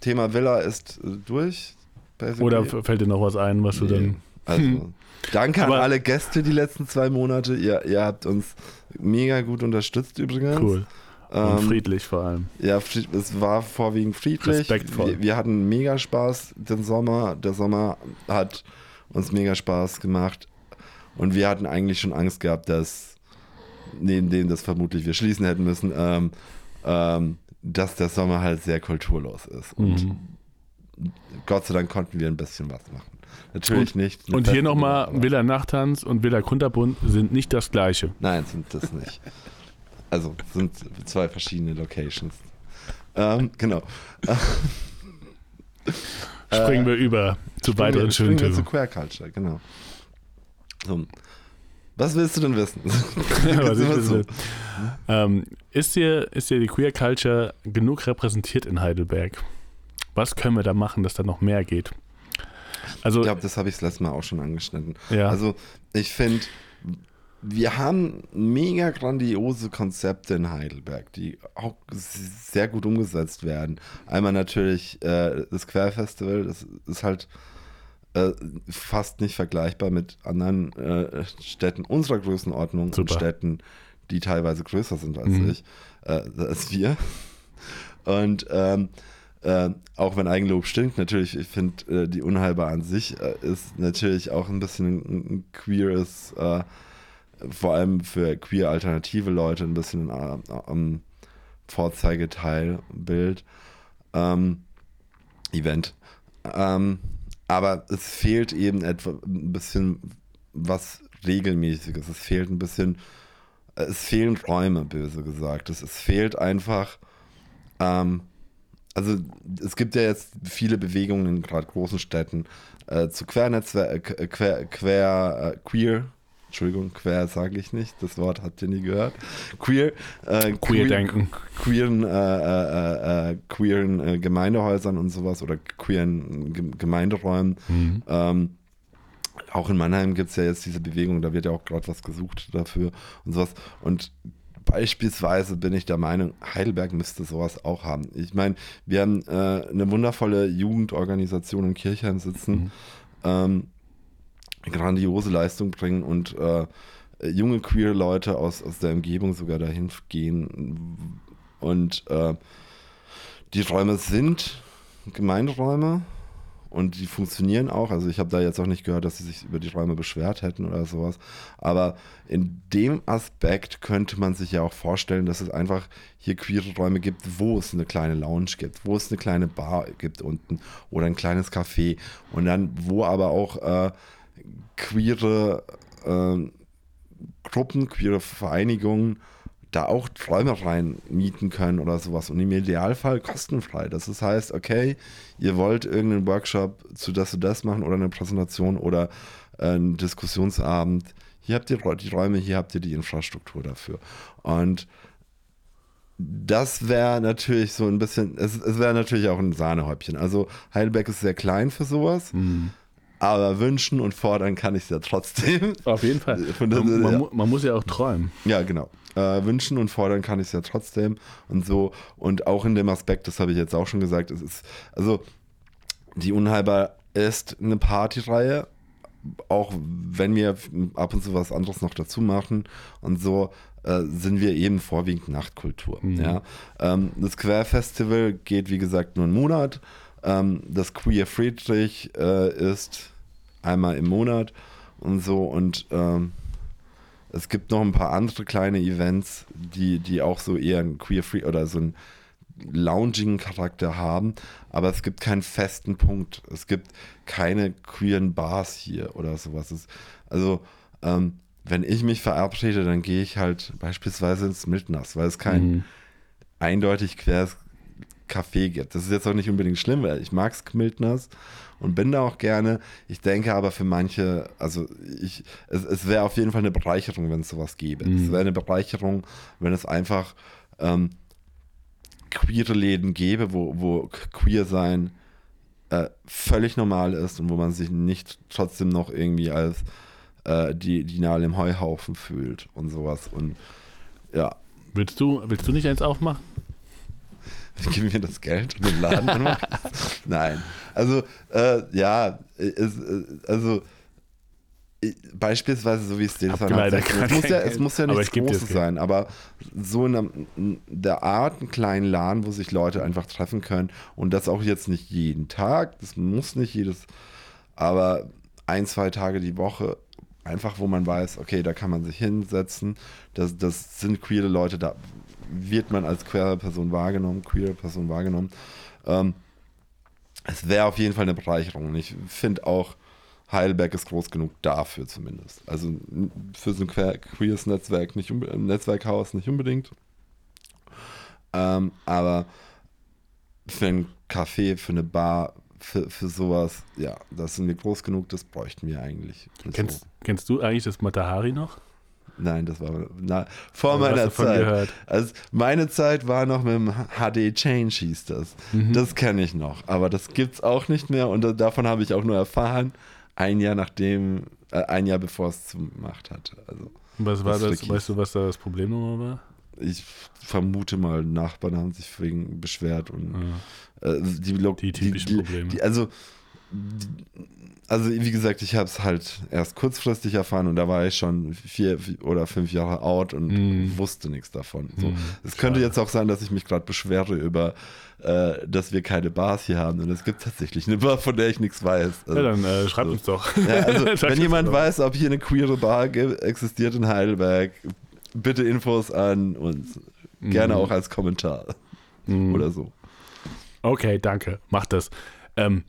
Speaker 2: Thema Villa ist durch. basically.
Speaker 1: Oder fällt dir noch was ein, was du
Speaker 2: Nee.
Speaker 1: dann.
Speaker 2: Also, [laughs] danke
Speaker 1: Aber-
Speaker 2: an alle Gäste die letzten zwei Monate. Ihr, ihr habt uns mega gut unterstützt übrigens.
Speaker 1: Cool. Und
Speaker 2: Ähm,
Speaker 1: friedlich vor allem.
Speaker 2: Ja, es war vorwiegend friedlich.
Speaker 1: Respektvoll.
Speaker 2: Wir, wir hatten mega Spaß den Sommer. Der Sommer hat uns mega Spaß gemacht. Und wir hatten eigentlich schon Angst gehabt, dass neben dem, dass vermutlich wir schließen hätten müssen, ähm, ähm, dass der Sommer halt sehr kulturlos ist. Und
Speaker 1: Mhm.
Speaker 2: Gott sei Dank konnten wir ein bisschen was machen. Natürlich nicht. eine
Speaker 1: Und hier nochmal, Villa Nachttanz und Villa Kunterbund sind nicht das gleiche.
Speaker 2: Nein, sind das nicht. [laughs] Also sind zwei verschiedene Locations. Ähm, genau. [laughs]
Speaker 1: springen wir über zu weiteren schönen
Speaker 2: springen wir zu
Speaker 1: Themen.
Speaker 2: Queer Culture, genau. So. Was willst du denn wissen? [laughs] So.
Speaker 1: ähm, ist, dir, ist dir die Queer Culture genug repräsentiert in Heidelberg? Was können wir da machen, dass da noch mehr geht? Also,
Speaker 2: Ich glaube, das habe ich das letzte Mal auch schon angeschnitten.
Speaker 1: ja,
Speaker 2: Also, ich finde, wir haben mega grandiose Konzepte in Heidelberg, die auch sehr gut umgesetzt werden. Einmal natürlich äh, das Queer Festival, das ist halt äh, fast nicht vergleichbar mit anderen äh, Städten unserer Größenordnung und
Speaker 1: Super.
Speaker 2: Städten, die teilweise größer sind als
Speaker 1: Mhm.
Speaker 2: ich, äh, als wir. Und ähm, äh, auch wenn Eigenlob stinkt, natürlich, ich finde, äh, die Unheilbar an sich ist natürlich auch ein bisschen ein, ein queeres, vor allem für queer alternative Leute, ein bisschen äh, am Vorzeigeteilbild, ähm, Event. Ähm, aber es fehlt eben etwa ein bisschen was Regelmäßiges. Es fehlt ein bisschen, äh, es fehlen Räume, böse gesagt. Es, es fehlt einfach, ähm, also es gibt ja jetzt viele Bewegungen in gerade großen Städten äh, zu Quernetzwerk, äh, quer, quer, äh, queer, Entschuldigung, quer sage ich nicht, das Wort habt ihr nie gehört. Queer, äh,
Speaker 1: queer denken.
Speaker 2: queeren, äh, äh, äh, queeren äh, Gemeindehäusern und sowas oder queeren Ge- Gemeinderäumen.
Speaker 1: Mhm.
Speaker 2: Ähm, auch in Mannheim gibt es ja jetzt diese Bewegung, da wird ja auch gerade was gesucht dafür und sowas. Und beispielsweise bin ich der Meinung, Heidelberg müsste sowas auch haben. Ich meine, wir haben äh, eine wundervolle Jugendorganisation in Kirchheim sitzen,
Speaker 1: Mhm.
Speaker 2: ähm, grandiose Leistung bringen und äh, junge queer Leute aus, aus der Umgebung sogar dahin gehen. Und äh, die Räume sind Gemeinderäume und die funktionieren auch. Also ich habe da jetzt auch nicht gehört, dass sie sich über die Räume beschwert hätten oder sowas. Aber in dem Aspekt könnte man sich ja auch vorstellen, dass es einfach hier queere Räume gibt, wo es eine kleine Lounge gibt, wo es eine kleine Bar gibt unten oder ein kleines Café und dann wo aber auch äh, queere äh, Gruppen, queere Vereinigungen da auch Räume rein mieten können oder sowas und im Idealfall kostenfrei. Das ist heißt, okay, ihr wollt irgendeinen Workshop zu das und das machen oder eine Präsentation oder äh, einen Diskussionsabend. Hier habt ihr die Räume, hier habt ihr die Infrastruktur dafür. Und das wäre natürlich so ein bisschen, es, es wäre natürlich auch ein Sahnehäubchen. Also Heidelberg ist sehr klein für sowas,
Speaker 1: Mhm.
Speaker 2: Aber wünschen und fordern kann ich es ja trotzdem.
Speaker 1: Auf jeden Fall.
Speaker 2: Von der-
Speaker 1: Man, man, man muss ja auch träumen.
Speaker 2: Ja, genau. Äh, wünschen und fordern kann ich es ja trotzdem und so. Und auch in dem Aspekt, das habe ich jetzt auch schon gesagt, es ist, also die Unheilbar ist eine Partyreihe, auch wenn wir ab und zu was anderes noch dazu machen und so, äh, sind wir eben vorwiegend Nachtkultur.
Speaker 1: Mhm.
Speaker 2: Ja? Ähm, das Quer Festival geht, wie gesagt, nur einen Monat. Ähm, das Queer Friedrich äh, ist einmal im Monat und so und ähm, es gibt noch ein paar andere kleine Events, die, die auch so eher ein Queer Free oder so einen loungigen Charakter haben, aber es gibt keinen festen Punkt. Es gibt keine queeren Bars hier oder sowas. Es, also, ähm, wenn ich mich verabrede, dann gehe ich halt beispielsweise ins Mildnass, weil es kein
Speaker 1: Mhm.
Speaker 2: eindeutig queres Café gibt. Das ist jetzt auch nicht unbedingt schlimm, weil ich mag Mildnass und bin da auch gerne. Ich denke aber für manche, also ich, es, es wäre auf jeden Fall eine Bereicherung, wenn es sowas gäbe.
Speaker 1: Mhm.
Speaker 2: Es wäre eine Bereicherung, wenn es einfach ähm, queere Läden gäbe, wo, wo queer sein äh, völlig normal ist und wo man sich nicht trotzdem noch irgendwie als äh, die, die Nadel im Heuhaufen fühlt und sowas. Und ja,
Speaker 1: Willst du, willst du nicht eins aufmachen?
Speaker 2: Gib mir das Geld und den Laden anmachen? Nein. Also, äh, ja, es, äh, also beispielsweise so wie es den
Speaker 1: leider gar
Speaker 2: es muss ja, es muss ja nichts Großes sein, aber so in, einem, in der Art einen kleinen Laden, wo sich Leute einfach treffen können und das auch jetzt nicht jeden Tag, das muss nicht jedes, aber ein, zwei Tage die Woche, einfach wo man weiß, okay, da kann man sich hinsetzen, das, das sind queere Leute, da wird man als queere Person wahrgenommen, queere Person wahrgenommen. Ähm, es wäre auf jeden Fall eine Bereicherung. Und ich finde auch, Heidelberg ist groß genug dafür zumindest. Also für so ein queer, queeres Netzwerk, nicht ein Netzwerkhaus nicht unbedingt. Ähm, aber für ein Café, für eine Bar, für, für sowas, ja, das sind wir groß genug, das bräuchten wir eigentlich.
Speaker 1: Kennst, so. kennst du eigentlich das Matahari noch?
Speaker 2: Nein, das war na, vor also meiner Zeit. Gehört? Also meine Zeit war noch mit dem HD Change hieß das. Mhm. Das kenne ich noch, aber das gibt es auch nicht mehr und davon habe ich auch nur erfahren, ein Jahr nachdem, äh, ein Jahr bevor es gemacht hat. Also,
Speaker 1: was war das? Weißt du, was da das Problem nochmal war?
Speaker 2: Ich vermute mal, Nachbarn haben sich wegen beschwert und ja. äh, die,
Speaker 1: die typischen die, Probleme.
Speaker 2: Die, also also wie gesagt, ich habe es halt erst kurzfristig erfahren und da war ich schon vier oder fünf Jahre out und mm. wusste nichts davon. So. Mm, es könnte jetzt auch sein, dass ich mich gerade beschwere über, äh, dass wir keine Bars hier haben und es gibt tatsächlich eine Bar, von der ich nichts weiß.
Speaker 1: Also, ja, dann äh, schreibt so. uns doch.
Speaker 2: Ja, also, [laughs] wenn jemand doch. weiß, ob hier eine queere Bar existiert in Heidelberg, bitte Infos an uns. Mm. Gerne auch als Kommentar mm. oder so.
Speaker 1: Okay, danke. Mach das. Ähm,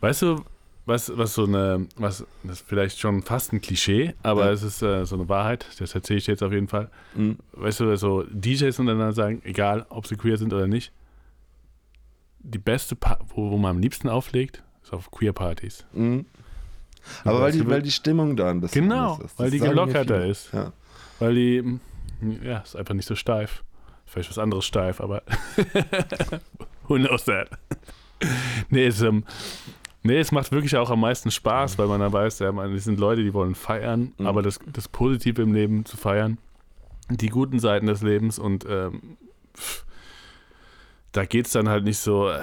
Speaker 1: weißt du, was, was so eine, was, das ist vielleicht schon fast ein Klischee, aber ja. es ist äh, so eine Wahrheit, das erzähle ich jetzt auf jeden Fall. Mhm. Weißt du, so DJs untereinander sagen, egal ob sie queer sind oder nicht, die beste, pa wo, wo man am liebsten auflegt, ist auf Queer-Partys.
Speaker 2: Mhm. Aber weil die, weil die Stimmung da ein bisschen
Speaker 1: Genau, ist. weil die gelockerter ist. Ja. Weil die, ja, ist einfach nicht so steif. Vielleicht was anderes steif, aber [laughs] who knows that? nee, es, ähm, Nee, es macht wirklich auch am meisten Spaß, weil man dann weiß, ja, man, das sind Leute, die wollen feiern, mhm. aber das, das Positive im Leben zu feiern, die guten Seiten des Lebens und ähm, da geht es dann halt nicht so, äh,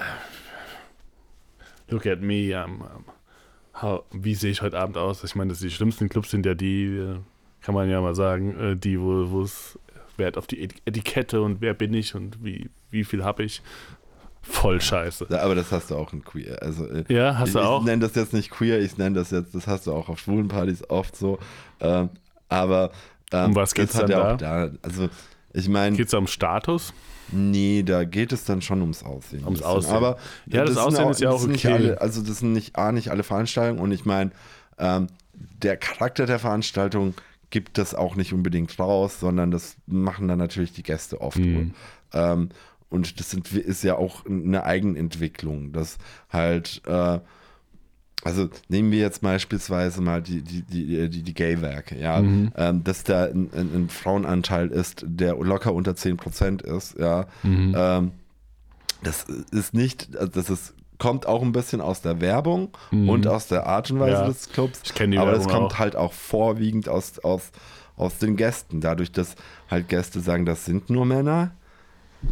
Speaker 1: look at me, um, um, how, wie sehe ich heute Abend aus? Ich meine, das die schlimmsten Clubs sind ja die, äh, kann man ja mal sagen, äh, die, wo es Wert auf die Etikette und wer bin ich und wie, wie viel habe ich voll scheiße.
Speaker 2: Aber das hast du auch in queer. Also,
Speaker 1: äh, ja, hast
Speaker 2: ich,
Speaker 1: du auch.
Speaker 2: Ich nenne das jetzt nicht queer, ich nenne das jetzt, das hast du auch auf schwulen Partys oft so. Ähm, aber
Speaker 1: ähm, um was geht's dann ja
Speaker 2: da? da? Also, ich meine.
Speaker 1: Geht es um Status?
Speaker 2: Nee, da geht es dann schon ums Aussehen.
Speaker 1: Ums Aussehen.
Speaker 2: Aber
Speaker 1: ja, das, das Aussehen auch, ist ja auch okay.
Speaker 2: Alle, also das sind nicht, A, nicht alle Veranstaltungen und ich meine, ähm, der Charakter der Veranstaltung gibt das auch nicht unbedingt raus, sondern das machen dann natürlich die Gäste oft. Mhm. Ähm, und das sind, ist ja auch eine Eigenentwicklung, dass halt, äh, also nehmen wir jetzt beispielsweise mal die, die, die, die, die Gay-Werke, ja, mhm. ähm, dass da ein, ein, ein, Frauenanteil ist, der locker unter 10% ist, ja. Mhm. Ähm, das ist nicht, also das ist kommt auch ein bisschen aus der Werbung mhm. und aus der Art und Weise ja. des Clubs.
Speaker 1: Ich kenne die
Speaker 2: Aber
Speaker 1: Werbung
Speaker 2: es kommt
Speaker 1: auch.
Speaker 2: halt auch vorwiegend aus, aus, aus den Gästen. Dadurch, dass halt Gäste sagen, das sind nur Männer,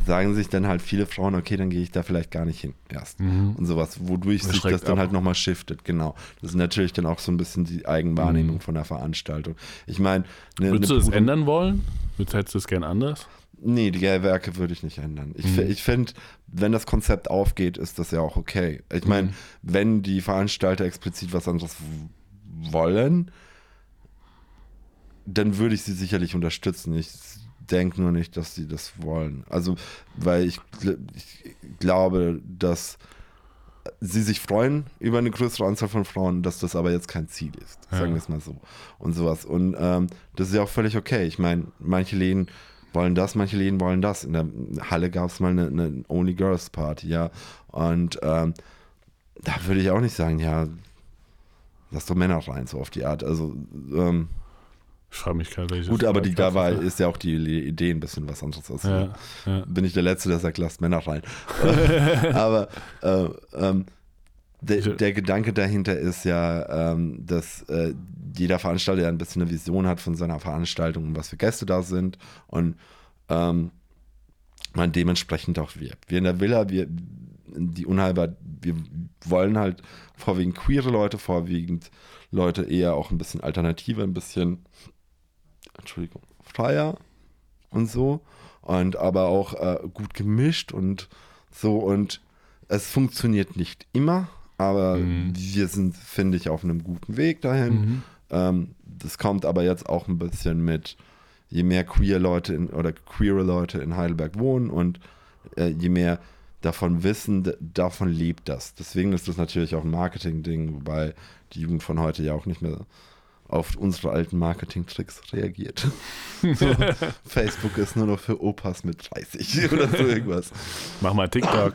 Speaker 2: sagen sich dann halt viele Frauen, okay, dann gehe ich da vielleicht gar nicht hin erst. Mhm. Und sowas, wodurch sich das dann ab. halt nochmal shiftet, genau. Das ist natürlich dann auch so ein bisschen die Eigenwahrnehmung mhm. von der Veranstaltung. Ich meine,
Speaker 1: ne, Würdest ne du das ändern wollen? Hättest du es gern anders?
Speaker 2: Nee, die Werke würde ich nicht ändern. Ich, mhm. ich finde, wenn das Konzept aufgeht, ist das ja auch okay. Ich meine, mhm. wenn die Veranstalter explizit was anderes wollen, dann würde ich sie sicherlich unterstützen. Ich denke nur nicht, dass sie das wollen. Also, weil ich, ich glaube, dass sie sich freuen über eine größere Anzahl von Frauen, dass das aber jetzt kein Ziel ist, ja. sagen wir es mal so. Und sowas. Und ähm, das ist ja auch völlig okay. Ich meine, manche Läden wollen das, manche Läden wollen das. In der Halle gab es mal eine, eine, Only Girls Party, ja. Und ähm, da würde ich auch nicht sagen, ja, lass doch Männer rein, so auf die Art. Also, ähm,
Speaker 1: ich frage mich gerade, welche.
Speaker 2: Gut, aber die, da war, ist ja auch die Idee ein bisschen was anderes. Als ja, ja. Bin ich der Letzte, der sagt, lasst Männer rein. [laughs] aber äh, ähm, der, der, Gedanke dahinter ist ja, ähm, dass äh, jeder Veranstalter ja ein bisschen eine Vision hat von seiner Veranstaltung und was für Gäste da sind und ähm, man dementsprechend auch wirbt. Wir in der Villa, wir, die Unheilbar, wir wollen halt vorwiegend queere Leute, vorwiegend Leute eher auch ein bisschen Alternative, ein bisschen Entschuldigung, freier und so. Und aber auch äh, gut gemischt und so. Und es funktioniert nicht immer, aber mhm. wir sind, finde ich, auf einem guten Weg dahin. Mhm. Ähm, das kommt aber jetzt auch ein bisschen mit, je mehr queer Leute in, oder queere Leute in Heidelberg wohnen und äh, je mehr davon wissen, davon lebt das. Deswegen ist das natürlich auch ein Marketing-Ding, wobei die Jugend von heute ja auch nicht mehr auf unsere alten Marketing-Tricks reagiert. [laughs] so, Facebook ist nur noch für Opas mit 30 [laughs] oder so irgendwas.
Speaker 1: Mach mal TikTok.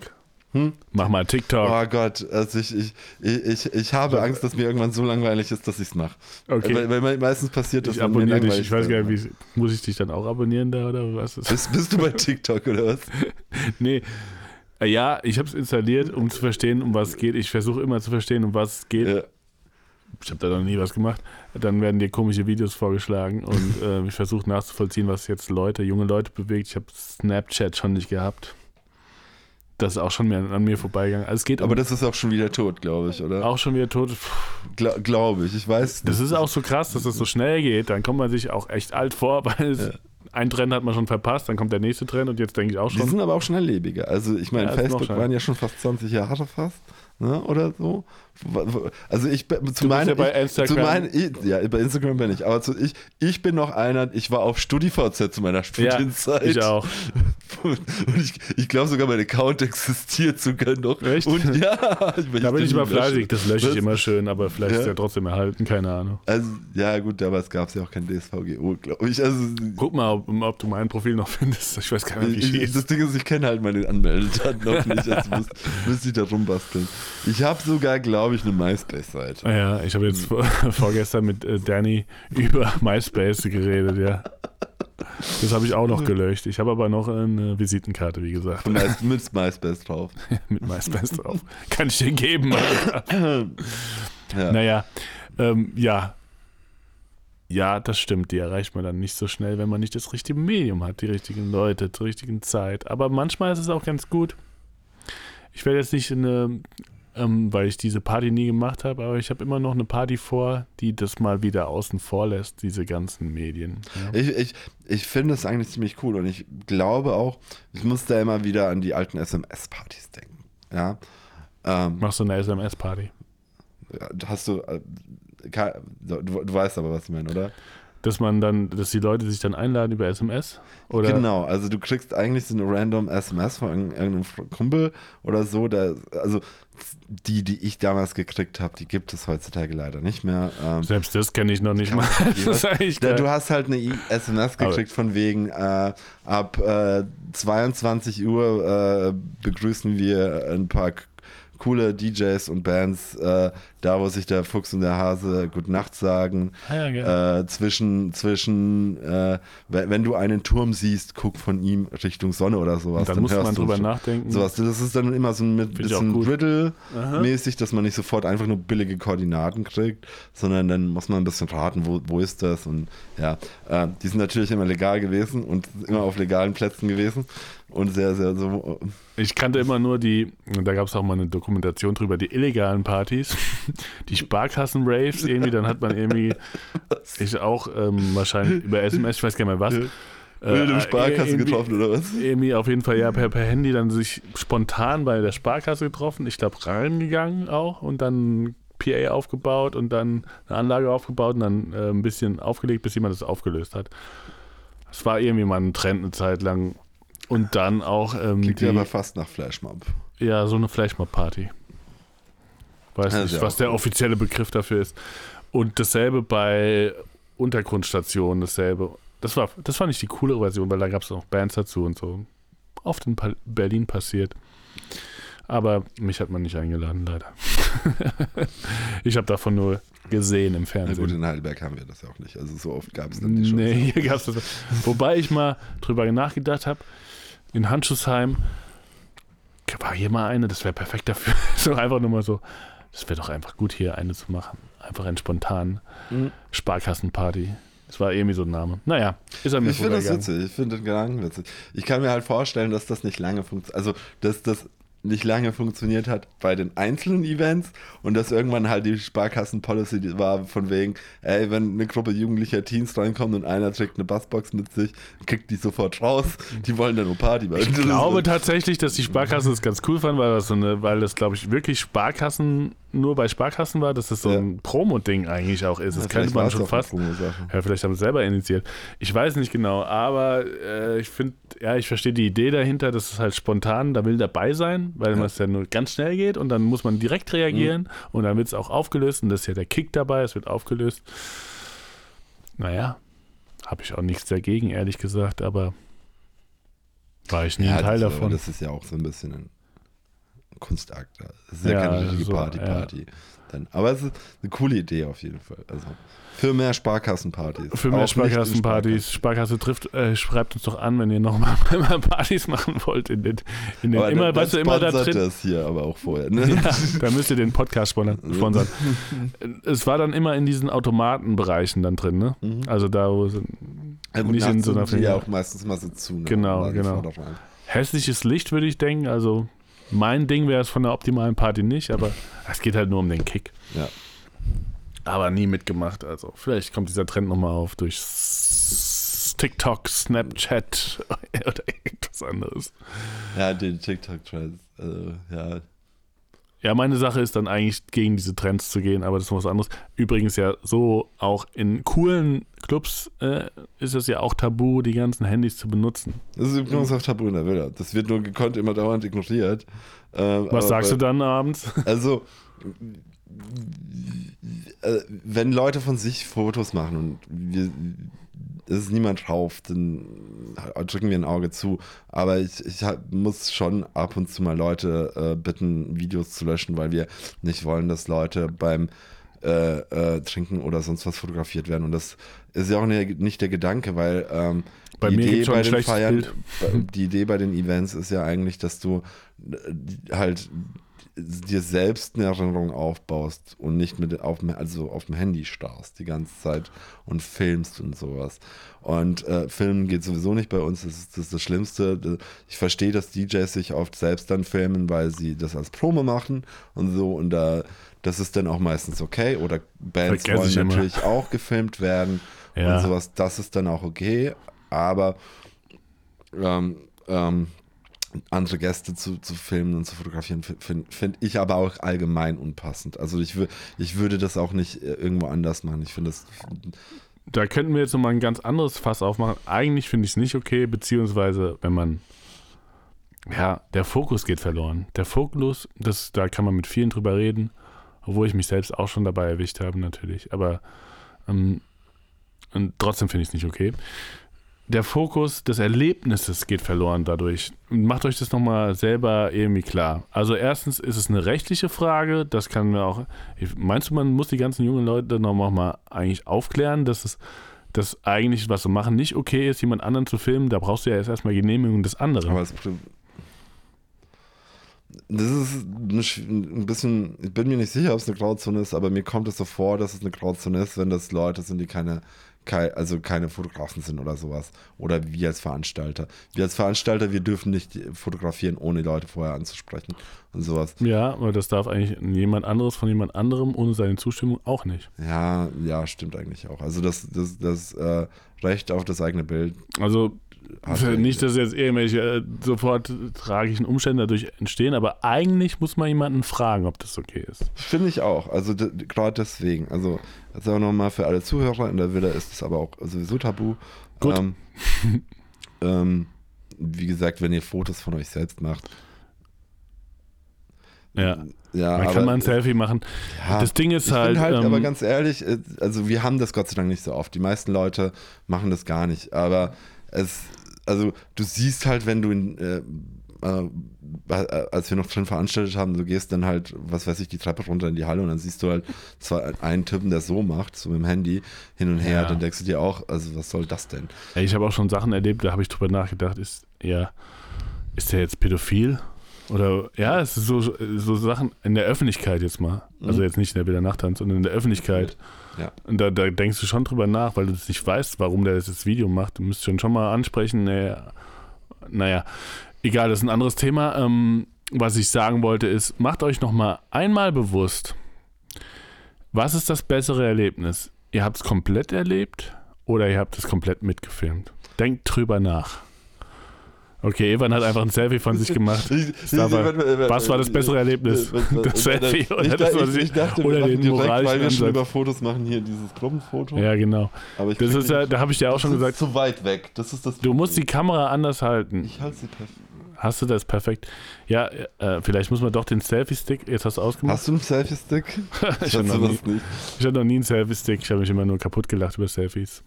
Speaker 2: Hm?
Speaker 1: Mach mal TikTok.
Speaker 2: Oh Gott, also ich, ich, ich, ich habe Angst, dass mir irgendwann so langweilig ist, dass ich es mache.
Speaker 1: Okay.
Speaker 2: Weil, weil meistens passiert das,
Speaker 1: ich abonniere dich. Ich weiß gar nicht, wie, muss ich dich dann auch abonnieren da oder was ist? [laughs]
Speaker 2: Bist, bist du bei TikTok oder was?
Speaker 1: Nee. Äh, Ja, ich habe es installiert, um zu verstehen, um was es geht. Ich versuche immer zu verstehen, um was es geht.
Speaker 2: Ja.
Speaker 1: Ich habe da noch nie was gemacht. Dann werden dir komische Videos vorgeschlagen und [laughs] äh, ich versuche nachzuvollziehen, was jetzt Leute, junge Leute bewegt. Ich habe Snapchat schon nicht gehabt. Das ist auch schon mehr an mir vorbeigegangen. Also es geht
Speaker 2: Aber
Speaker 1: um,
Speaker 2: das ist auch schon wieder tot, glaube ich, oder?
Speaker 1: auch schon wieder tot.
Speaker 2: Gla glaube ich. Ich weiß.
Speaker 1: Das ist auch so krass, dass es so schnell geht. Dann kommt man sich auch echt alt vor, [laughs] weil es,
Speaker 2: Ja.
Speaker 1: ein Trend hat man schon verpasst, dann kommt der nächste Trend und jetzt denke ich auch
Speaker 2: Die
Speaker 1: schon.
Speaker 2: sind aber auch schnelllebiger. Also ich meine,
Speaker 1: Ja,
Speaker 2: Facebook waren ja schon fast 20 Jahre fast, ne? Oder so. Also ich bin- zu meinen,
Speaker 1: ja bei Instagram.
Speaker 2: Zu meinen, ich, ja, bei Instagram bin ich. Aber zu, ich, ich bin noch einer, ich war auf StudiVZ zu meiner
Speaker 1: ja,
Speaker 2: Studienzeit.
Speaker 1: ich auch. [laughs]
Speaker 2: Und ich, ich glaube sogar, mein Account existiert sogar noch.
Speaker 1: Echt?
Speaker 2: Und ja, ich
Speaker 1: Da bin ich mal fleißig, das lösche ich
Speaker 2: Was?
Speaker 1: immer schön, aber vielleicht
Speaker 2: Ja.
Speaker 1: ist er trotzdem erhalten, keine Ahnung.
Speaker 2: Also, ja, gut, damals gab es ja auch kein DSVGO, glaube ich. Also,
Speaker 1: Guck mal, ob, ob du mein Profil noch [laughs] findest. Ich weiß gar nicht, wie
Speaker 2: ich
Speaker 1: ich,
Speaker 2: das Ding ist, ich kenne halt meine Anmeldedaten [laughs] noch nicht. Also müsste müsst ich da rumbasteln. Ich habe sogar, glaube ich, eine MySpace-Seite.
Speaker 1: Ja, ich habe jetzt vor, [laughs] vorgestern mit äh, Danny über [laughs] MySpace geredet, ja. Das habe ich auch noch gelöscht. Ich habe aber noch eine Visitenkarte, wie gesagt, [laughs]
Speaker 2: mit MySpace drauf.
Speaker 1: mit MySpace drauf. Kann ich dir geben, Alter.
Speaker 2: Ja.
Speaker 1: Naja, ähm, ja. Ja, das stimmt. Die erreicht man dann nicht so schnell, wenn man nicht das richtige Medium hat, die richtigen Leute zur richtigen Zeit. Aber manchmal ist es auch ganz gut. Ich werde jetzt nicht eine, ähm, weil ich diese Party nie gemacht habe, aber ich habe immer noch eine Party vor, die das mal wieder außen vor lässt, diese ganzen Medien. Ja.
Speaker 2: Ich, ich, ich finde es eigentlich ziemlich cool und ich glaube auch, ich muss da immer wieder an die alten SMS-Partys denken. Ja. Ähm,
Speaker 1: Machst du eine SMS-Party?
Speaker 2: hast du, äh, du, du weißt aber, was ich meine, oder?
Speaker 1: Dass man dann, dass die Leute sich dann einladen über SMS? Oder
Speaker 2: Genau, also du kriegst eigentlich so eine random SMS von irgend- irgendeinem Kumpel oder so. Da, also die, die ich damals gekriegt habe, die gibt es heutzutage leider nicht mehr. Ähm,
Speaker 1: selbst das kenne ich noch nicht mal. [laughs] geil.
Speaker 2: du hast halt eine SMS
Speaker 1: Aber-
Speaker 2: gekriegt von wegen, äh, ab äh, 22 Uhr äh, begrüßen wir ein paar coole DJs und Bands, äh, da wo sich der Fuchs und der Hase Gute Nacht sagen.
Speaker 1: Ah, ja.
Speaker 2: Äh, zwischen, zwischen äh, wenn, du einen Turm siehst, guck von ihm Richtung Sonne oder sowas.
Speaker 1: Und dann muss
Speaker 2: hörst
Speaker 1: man drüber nachdenken.
Speaker 2: Sowas. Das ist dann immer so ein bisschen. Riddle-mäßig, dass man nicht sofort einfach nur billige Koordinaten kriegt, sondern dann muss man ein bisschen raten, wo, wo ist das? Und ja, äh, die sind natürlich immer legal gewesen und immer auf legalen Plätzen gewesen und sehr, sehr so.
Speaker 1: Ich kannte immer nur die, da gab es auch mal eine Dokumentation drüber, die illegalen Partys, die Sparkassen-Raves irgendwie, dann hat man irgendwie, ich auch ähm, wahrscheinlich über SMS, ich weiß gar nicht mehr was.
Speaker 2: Ja. in der Sparkasse
Speaker 1: irgendwie-
Speaker 2: getroffen oder was?
Speaker 1: Irgendwie auf jeden Fall ja per, per Handy dann sich spontan bei der Sparkasse getroffen, ich glaube reingegangen auch und dann PA aufgebaut und dann eine Anlage aufgebaut und dann äh, ein bisschen aufgelegt, bis jemand das aufgelöst hat. Das war irgendwie mal ein Trend eine Zeit lang. Und dann auch ähm,
Speaker 2: Klingt
Speaker 1: die,
Speaker 2: ja aber fast nach Flashmob.
Speaker 1: ja, so eine Flashmob-Party. Weiß
Speaker 2: Ja,
Speaker 1: nicht, was der offizielle Begriff dafür ist. Und dasselbe bei Untergrundstationen, dasselbe. Das war, das fand ich die coolere Version, weil da gab es noch Bands dazu und so. Oft in Pa- Berlin passiert. Aber mich hat man nicht eingeladen, leider. [laughs] ich habe davon nur gesehen im
Speaker 2: Na
Speaker 1: Fernsehen.
Speaker 2: gut, in Heidelberg haben wir das ja auch nicht. Also so oft gab es dann die Shows.
Speaker 1: Nee, [laughs] hier gab es das. Wobei ich mal drüber nachgedacht habe, in Handschuhsheim war hier mal eine, das wäre perfekt dafür. [laughs] So einfach nur mal so, das wäre doch einfach gut, hier eine zu machen. Einfach ein spontan
Speaker 2: Mhm.
Speaker 1: Sparkassenparty. Das war irgendwie so ein Name. Naja, ist er mir
Speaker 2: Ich finde das witzig, ich finde den Gedanken witzig. Ich kann mir halt vorstellen, dass das nicht lange funktioniert, also dass das nicht lange funktioniert hat bei den einzelnen Events und dass irgendwann halt die Sparkassen-Policy war von wegen, ey, wenn eine Gruppe jugendlicher Teens reinkommt und einer trägt eine Bassbox mit sich, kriegt die sofort raus, die wollen dann nur Party machen.
Speaker 1: Ich glaube tatsächlich, dass die Sparkasse das ganz cool fand, weil das so eine, weil das, glaube ich, wirklich Sparkassen nur bei Sparkassen war, dass das so
Speaker 2: Ja.
Speaker 1: ein Promo-Ding eigentlich auch ist. Das könnte man schon fast. Ja, vielleicht haben sie es selber initiiert. Ich weiß nicht genau, aber äh, ich finde, ja, ich verstehe die Idee dahinter, dass es halt spontan, da will dabei sein, weil
Speaker 2: Ja.
Speaker 1: es ja nur ganz schnell geht und dann muss man direkt reagieren und dann wird es auch aufgelöst und das ist ja der Kick dabei, es wird aufgelöst. Naja, habe ich auch nichts dagegen, ehrlich gesagt, aber war ich nie
Speaker 2: ja,
Speaker 1: ein Teil davon.
Speaker 2: Das ist ja auch so ein bisschen ein Kunstakt. Das ist ja,
Speaker 1: Ja,
Speaker 2: keine richtige
Speaker 1: so,
Speaker 2: Party,
Speaker 1: ja.
Speaker 2: Dann. Aber es ist eine coole Idee auf jeden Fall. Also für mehr Sparkassenpartys.
Speaker 1: Für mehr Sparkassenpartys. Sparkasse trifft, äh, schreibt uns doch an, wenn ihr nochmal [laughs] mal Partys machen wollt. In den, in den
Speaker 2: Aber
Speaker 1: immer, weißt du, immer da drin.
Speaker 2: das hier aber auch vorher. Ne? [laughs]
Speaker 1: Ja, [laughs] da müsst ihr den Podcast sponsern. es war dann immer in diesen Automatenbereichen dann drin, ne?
Speaker 2: Mhm.
Speaker 1: Also da, wo es
Speaker 2: Ja,
Speaker 1: nicht in so einer
Speaker 2: sind die ja auch meistens mal so zu. Ne?
Speaker 1: Genau, genau. Hässliches Licht, würde ich denken. Also mein Ding wäre es von der optimalen Party nicht, aber es geht halt nur um den Kick.
Speaker 2: Ja.
Speaker 1: Aber nie mitgemacht. Also vielleicht kommt dieser Trend nochmal auf durch TikTok, Snapchat [laughs] oder irgendwas anderes.
Speaker 2: Ja, die TikTok-Trends. Also, ja.
Speaker 1: Ja, meine Sache ist dann eigentlich gegen diese Trends zu gehen, aber das ist noch was anderes. Übrigens ja so auch in coolen Clubs äh, ist es ja auch tabu, die ganzen Handys zu benutzen.
Speaker 2: Das ist übrigens auch Tabu in der Villa. Das wird nur gekonnt immer dauernd ignoriert. Ähm,
Speaker 1: Was sagst du
Speaker 2: bei-
Speaker 1: dann abends? [laughs]
Speaker 2: Also, äh, wenn Leute von sich Fotos machen und wir, es ist niemand drauf, dann drücken wir ein Auge zu. Aber ich, ich muss schon ab und zu mal Leute äh, bitten, Videos zu löschen, weil wir nicht wollen, dass Leute beim äh, äh, Trinken oder sonst was fotografiert werden. Und das ist ja auch ne- nicht der Gedanke, weil ähm,
Speaker 1: Bei
Speaker 2: die
Speaker 1: mir
Speaker 2: Idee bei den Feiern,
Speaker 1: Bild.
Speaker 2: die Idee bei den Events ist ja eigentlich, dass du äh, halt dir selbst eine Erinnerung aufbaust und nicht mit auf dem, also auf dem Handy starrst die ganze Zeit und filmst und sowas. Und äh, Filmen geht sowieso nicht bei uns, das ist das, ist das Schlimmste. Ich verstehe, dass DJs sich oft selbst dann filmen, weil sie das als Promo machen und so und da das ist dann auch meistens okay. Oder Bands
Speaker 1: Vergesse
Speaker 2: wollen
Speaker 1: ich immer.
Speaker 2: natürlich auch gefilmt werden
Speaker 1: Ja.
Speaker 2: und sowas. Das ist dann auch okay. Aber ähm, ähm, andere Gäste zu, zu filmen und zu fotografieren, finde find ich aber auch allgemein unpassend. Also ich, ich würde das auch nicht äh, irgendwo anders machen. Ich finde das.
Speaker 1: Da könnten wir jetzt nochmal ein ganz anderes Fass aufmachen. Eigentlich finde ich es nicht okay, beziehungsweise wenn man, ja, der Fokus geht verloren. Der Fokus, das, da kann man mit vielen drüber reden, obwohl ich mich selbst auch schon dabei erwischt habe natürlich. Aber ähm, und trotzdem finde ich es nicht okay. Der Fokus des Erlebnisses geht verloren dadurch. Macht euch das nochmal selber irgendwie klar. Also erstens ist es eine rechtliche Frage, das kann mir auch. Meinst du, man muss die ganzen jungen Leute nochmal mal eigentlich aufklären, dass es dass eigentlich, was sie machen, nicht okay ist, jemand anderen zu filmen? Da brauchst du ja erst erstmal Genehmigung des anderen.
Speaker 2: Aber das, das ist ein bisschen, ich bin mir nicht sicher, ob es eine Grauzone ist, aber mir kommt es so vor, dass es eine Grauzone ist, wenn das Leute sind, die keine, kei- also keine Fotografen sind oder sowas. Oder wir als Veranstalter. Wir als Veranstalter, wir dürfen nicht fotografieren, ohne die Leute vorher anzusprechen und sowas.
Speaker 1: ja, aber das darf eigentlich jemand anderes von jemand anderem ohne seine Zustimmung auch nicht.
Speaker 2: Ja, ja, stimmt eigentlich auch. Also das, das, das äh, Recht auf das eigene Bild.
Speaker 1: Also nicht, dass jetzt irgendwelche äh, sofort tragischen Umstände dadurch entstehen, aber eigentlich muss man jemanden fragen, ob das okay ist.
Speaker 2: Finde ich auch. Also gerade deswegen. Also das auch nochmal für alle Zuhörer. In der Villa ist es aber auch sowieso tabu.
Speaker 1: Gut.
Speaker 2: Ähm, ähm, wie gesagt, wenn ihr Fotos von euch selbst macht.
Speaker 1: Ja.
Speaker 2: ja
Speaker 1: Man kann mal ein Selfie machen.
Speaker 2: ja,
Speaker 1: das Ding ist
Speaker 2: ich
Speaker 1: halt,
Speaker 2: bin halt
Speaker 1: ähm,
Speaker 2: aber ganz ehrlich, äh, also wir haben das Gott sei Dank nicht so oft. Die meisten Leute machen das gar nicht. Aber es, also du siehst halt, wenn du in, äh, äh, als wir noch drin veranstaltet haben, du gehst dann halt, was weiß ich, die Treppe runter in die Halle und dann siehst du halt zwar einen Typen, der so macht, so mit dem Handy hin und her,
Speaker 1: Ja.
Speaker 2: dann denkst du dir auch, also was soll das denn?
Speaker 1: Ey, ich habe auch schon Sachen erlebt, da habe ich drüber nachgedacht, ist ja, ist der jetzt pädophil? Oder ja, es ist so, so Sachen in der Öffentlichkeit jetzt mal. Also
Speaker 2: Mhm.
Speaker 1: jetzt nicht in der Bilder Nachttanz, sondern in der Öffentlichkeit.
Speaker 2: Ja.
Speaker 1: Und da, da denkst du schon drüber nach, weil du das nicht weißt, warum der das Video macht. Du müsst schon schon mal ansprechen. Naja, naja, egal, das ist ein anderes Thema. Ähm, was ich sagen wollte ist, macht euch noch mal einmal bewusst, was ist das bessere Erlebnis? Ihr habt es komplett erlebt oder ihr habt es komplett mitgefilmt? Denkt drüber nach. Okay, Evan hat einfach ein Selfie von sich gemacht. [laughs] Aber was war das bessere Erlebnis? Das Selfie oder
Speaker 2: ich,
Speaker 1: das, was
Speaker 2: ich,
Speaker 1: ich-
Speaker 2: dachte,
Speaker 1: oder
Speaker 2: wir
Speaker 1: den
Speaker 2: direkt, weil
Speaker 1: moralischen
Speaker 2: wir schon über Fotos machen, hier dieses Gruppenfoto.
Speaker 1: Ja, genau.
Speaker 2: Aber ich
Speaker 1: Das ist ja, da habe ich dir auch schon
Speaker 2: das
Speaker 1: gesagt,
Speaker 2: ist zu weit weg. Das ist das
Speaker 1: du musst die Kamera anders halten.
Speaker 2: Ich halte sie perfekt.
Speaker 1: Hast du das perfekt? Ja, äh, vielleicht muss man doch den Selfie-Stick, jetzt hast du ausgemacht.
Speaker 2: Hast du einen Selfie-Stick? [laughs]
Speaker 1: ich hatte noch, nie-
Speaker 2: nicht.
Speaker 1: ich hatte noch nie einen Selfie-Stick, ich habe mich immer nur kaputt gelacht über Selfies.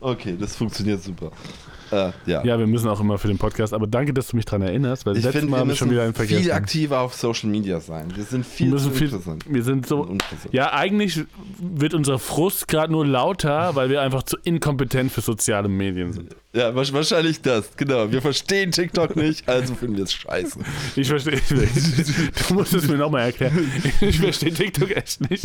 Speaker 2: Okay, das funktioniert super. Äh, ja.
Speaker 1: Ja, wir müssen auch immer für den Podcast, aber danke, dass du mich daran erinnerst, weil
Speaker 2: ich
Speaker 1: letztes
Speaker 2: finde,
Speaker 1: Mal
Speaker 2: wir
Speaker 1: habe ich schon wieder einen
Speaker 2: müssen
Speaker 1: vergessen.
Speaker 2: viel aktiver auf Social Media sein. Wir sind
Speaker 1: wir,
Speaker 2: viel zu
Speaker 1: viel,
Speaker 2: interessant.
Speaker 1: wir sind so. Ja, eigentlich wird unser Frust gerade nur lauter, weil wir einfach zu inkompetent für soziale Medien sind.
Speaker 2: Ja, wa- wahrscheinlich das, genau. Wir verstehen TikTok nicht, also finden wir es scheiße.
Speaker 1: Ich verstehe. [laughs] Du musst es mir nochmal erklären. Ich verstehe TikTok echt nicht.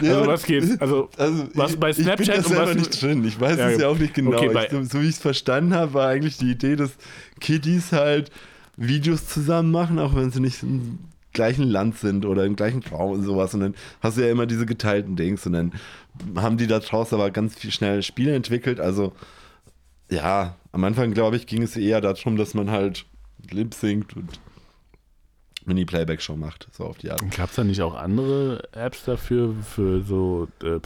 Speaker 1: Also,
Speaker 2: Ja,
Speaker 1: was geht? Also,
Speaker 2: Also,
Speaker 1: Was bei
Speaker 2: ich bin
Speaker 1: Snapchat
Speaker 2: da
Speaker 1: und
Speaker 2: selber
Speaker 1: was-
Speaker 2: nicht drin. Ich weiß
Speaker 1: Ja,
Speaker 2: es ja auch nicht genau.
Speaker 1: okay, bei-
Speaker 2: ich, so, so wie ich es verstanden habe, war eigentlich die Idee, dass Kiddies halt Videos zusammen machen, auch wenn sie nicht im gleichen Land sind oder im gleichen Raum und sowas. Und dann hast du ja immer diese geteilten Dings und dann haben die da draußen aber ganz viel schnell Spiele entwickelt. Also ja, am Anfang glaube ich ging es eher darum, dass man halt lip singt und Mini-Playback-Show macht, so auf die Art.
Speaker 1: gab es da nicht auch andere Apps dafür, für so, äh,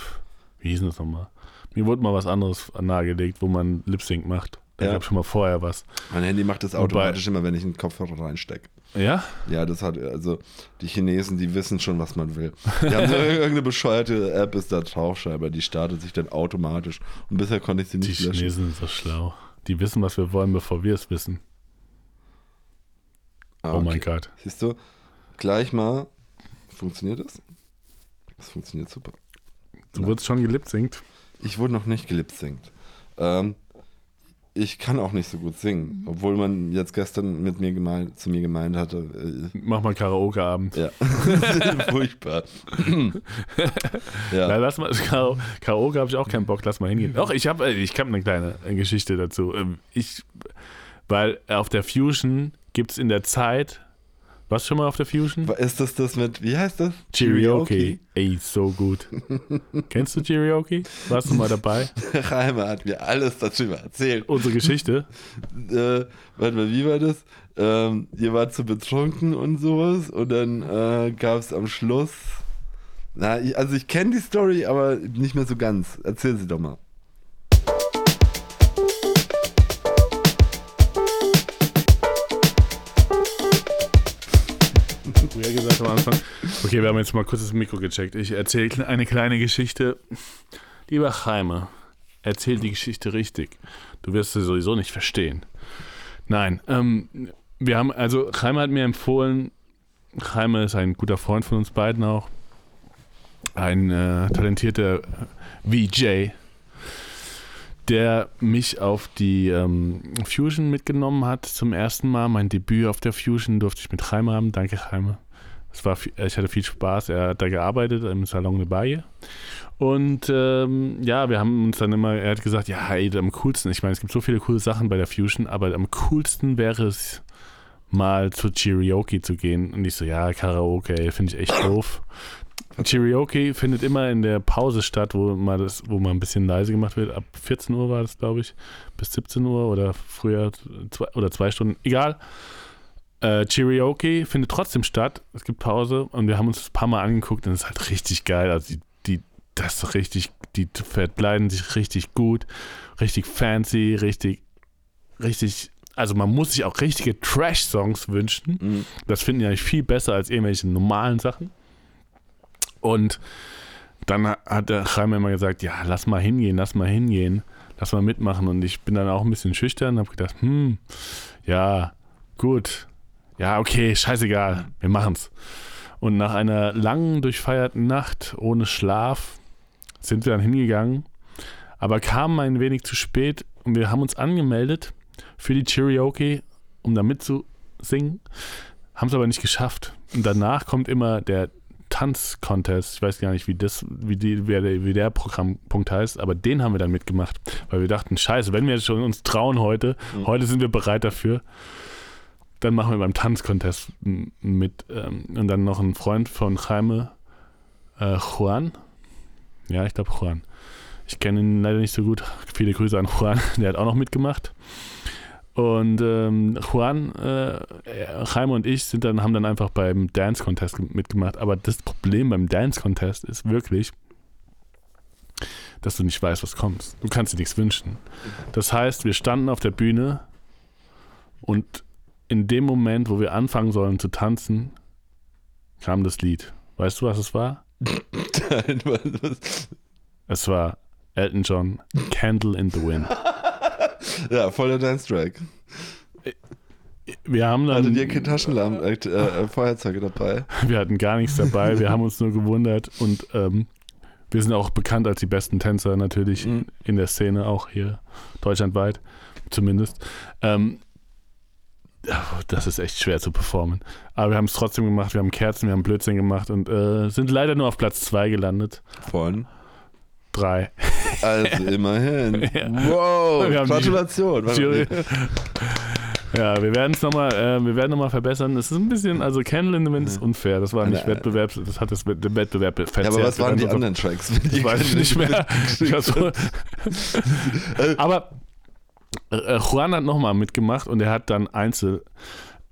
Speaker 1: wie hieß das nochmal? Mir wurde mal was anderes nahegelegt, wo man Lip Sync macht. Da
Speaker 2: Ja.
Speaker 1: gab schon mal vorher was.
Speaker 2: Mein Handy macht das
Speaker 1: Wobei-
Speaker 2: automatisch immer, wenn ich einen Kopfhörer reinstecke.
Speaker 1: Ja?
Speaker 2: Ja, das hat, also die Chinesen, die wissen schon, was man will. Die haben so [laughs] irgendeine bescheuerte App, ist da drauf scheinbar, die startet sich dann automatisch. Und bisher konnte ich sie
Speaker 1: Die
Speaker 2: nicht löschen.
Speaker 1: Chinesen sind so schlau. Die wissen, was wir wollen, bevor wir es wissen.
Speaker 2: Ah,
Speaker 1: Oh mein
Speaker 2: okay.
Speaker 1: Gott.
Speaker 2: Siehst du, gleich mal, funktioniert das? Das funktioniert super.
Speaker 1: Du wurdest schon gelipsingt.
Speaker 2: Ich wurde noch nicht gelipsingt. Ähm, ich kann auch nicht so gut singen, obwohl man jetzt gestern mit mir gemeint, zu mir gemeint hatte, äh,
Speaker 1: Mach mal Karaoke-Abend.
Speaker 2: ja, [laughs] furchtbar. [laughs]
Speaker 1: Ja,
Speaker 2: ja.
Speaker 1: lass mal, Kara- Karaoke habe ich auch keinen Bock, lass mal hingehen. Doch, ich habe ich hab eine kleine äh, Geschichte dazu. Ähm, Ich, weil auf der Fusion gibt es in der Zeit, was schon mal auf der Fusion?
Speaker 2: Ist das das mit, wie heißt das?
Speaker 1: Karaoke. Ey, so gut. [laughs] Kennst du Karaoke? Warst du mal dabei? [laughs]
Speaker 2: Reimer hat mir alles darüber erzählt.
Speaker 1: Unsere Geschichte. [laughs]
Speaker 2: Äh, warte mal, wie war das? Ähm, ihr wart zu betrunken und sowas und dann äh, gab es am Schluss. Na, ich, also ich kenne die Story, aber nicht mehr so ganz. Erzähl sie doch mal.
Speaker 1: Gesagt am Anfang. Okay, wir haben jetzt mal kurz das Mikro gecheckt. Ich erzähle eine kleine Geschichte. Lieber Jaime, erzähl die Geschichte richtig. Du wirst sie sowieso nicht verstehen. Nein, ähm, wir haben, also Jaime hat mir empfohlen, Jaime ist ein guter Freund von uns beiden auch. Ein äh, talentierter VJ, der mich auf die ähm, Fusion mitgenommen hat zum ersten Mal. Mein Debüt auf der Fusion durfte ich mit Jaime haben. Danke, Jaime. Es war, ich hatte viel Spaß. Er hat da gearbeitet im Salon de Baye. Und ähm, ja, wir haben uns dann immer, er hat gesagt, ja, ey, am coolsten, ich meine, es gibt so viele coole Sachen bei der Fusion, aber am coolsten wäre es, mal zu Karaoke zu gehen. Und ich so, ja, Karaoke, finde ich echt doof. Karaoke findet immer in der Pause statt, wo mal das, wo mal ein bisschen leise gemacht wird. Ab 14 Uhr war das, glaube ich, bis 17 Uhr oder früher zwei, oder zwei Stunden. Egal. Äh, Karaoke findet trotzdem statt. Es gibt Pause und wir haben uns das ein paar Mal angeguckt und es ist halt richtig geil. Also die, die das ist richtig, die verkleiden sich richtig gut, richtig fancy, richtig, richtig. Also man muss sich auch richtige Trash-Songs wünschen.
Speaker 2: Mhm.
Speaker 1: Das finden eigentlich viel besser als irgendwelche normalen Sachen. Und dann hat der Jaime immer gesagt, ja, lass mal hingehen, lass mal hingehen, lass mal mitmachen. Und ich bin dann auch ein bisschen schüchtern und habe gedacht, hm, ja, gut, ja, okay, scheißegal, wir machen's. Und nach einer langen, durchfeierten Nacht ohne Schlaf sind wir dann hingegangen, aber kamen ein wenig zu spät und wir haben uns angemeldet für die Karaoke, um da mitzusingen, haben es aber nicht geschafft. Und danach kommt immer der Tanz-Contest. Ich weiß gar nicht, wie, das, wie, die, wie, der, wie der Programmpunkt heißt, aber den haben wir dann mitgemacht, weil wir dachten, scheiße, wenn wir jetzt schon uns trauen heute,
Speaker 2: Mhm.
Speaker 1: heute sind wir bereit dafür, dann machen wir beim Tanzcontest mit. Ähm, und dann noch ein Freund von Jaime, äh, Juan. Ja, ich glaube Juan. Ich kenne ihn leider nicht so gut. Viele Grüße an Juan, [laughs] der hat auch noch mitgemacht. Und ähm, Juan, äh, Jaime und ich sind dann, haben dann einfach beim Dance Contest mitgemacht. Aber das Problem beim Dance Contest ist wirklich, dass du nicht weißt, was kommt. Du kannst dir nichts wünschen. Das heißt, wir standen auf der Bühne und in dem Moment, wo wir anfangen sollen zu tanzen, kam das Lied. Weißt du, was es war?
Speaker 2: Nein, was-
Speaker 1: Es war Elton John, Candle in the Wind. [laughs]
Speaker 2: Ja, voller Dance-Track.
Speaker 1: Wir haben dann,
Speaker 2: Hattet ihr kein Taschenlampen, äh, äh, Feuerzeuge dabei? [laughs]
Speaker 1: wir hatten gar nichts dabei, wir haben uns nur gewundert und ähm, wir sind auch bekannt als die besten Tänzer natürlich
Speaker 2: Mhm.
Speaker 1: in der Szene, auch hier deutschlandweit zumindest. Ähm, das ist echt schwer zu performen. Aber wir haben es trotzdem gemacht, wir haben Kerzen, wir haben Blödsinn gemacht und äh, sind leider nur auf Platz zwei gelandet.
Speaker 2: Von?
Speaker 1: Drei.
Speaker 2: Also [laughs] immerhin.
Speaker 1: Ja.
Speaker 2: Wow, Gratulation.
Speaker 1: Ja, wir werden es nochmal, äh, wir werden nochmal verbessern. Es ist ein bisschen, also Candle in the Wind ist unfair. Das war nicht
Speaker 2: Eine-
Speaker 1: Wettbewerb, das hat das den Wettbewerb verzerrt.
Speaker 2: Ja, aber was waren die anderen Tracks? [laughs]
Speaker 1: Ich weiß es nicht mehr. [laughs] Ich war so- Aber äh, Juan hat nochmal mitgemacht und er hat dann Einzel,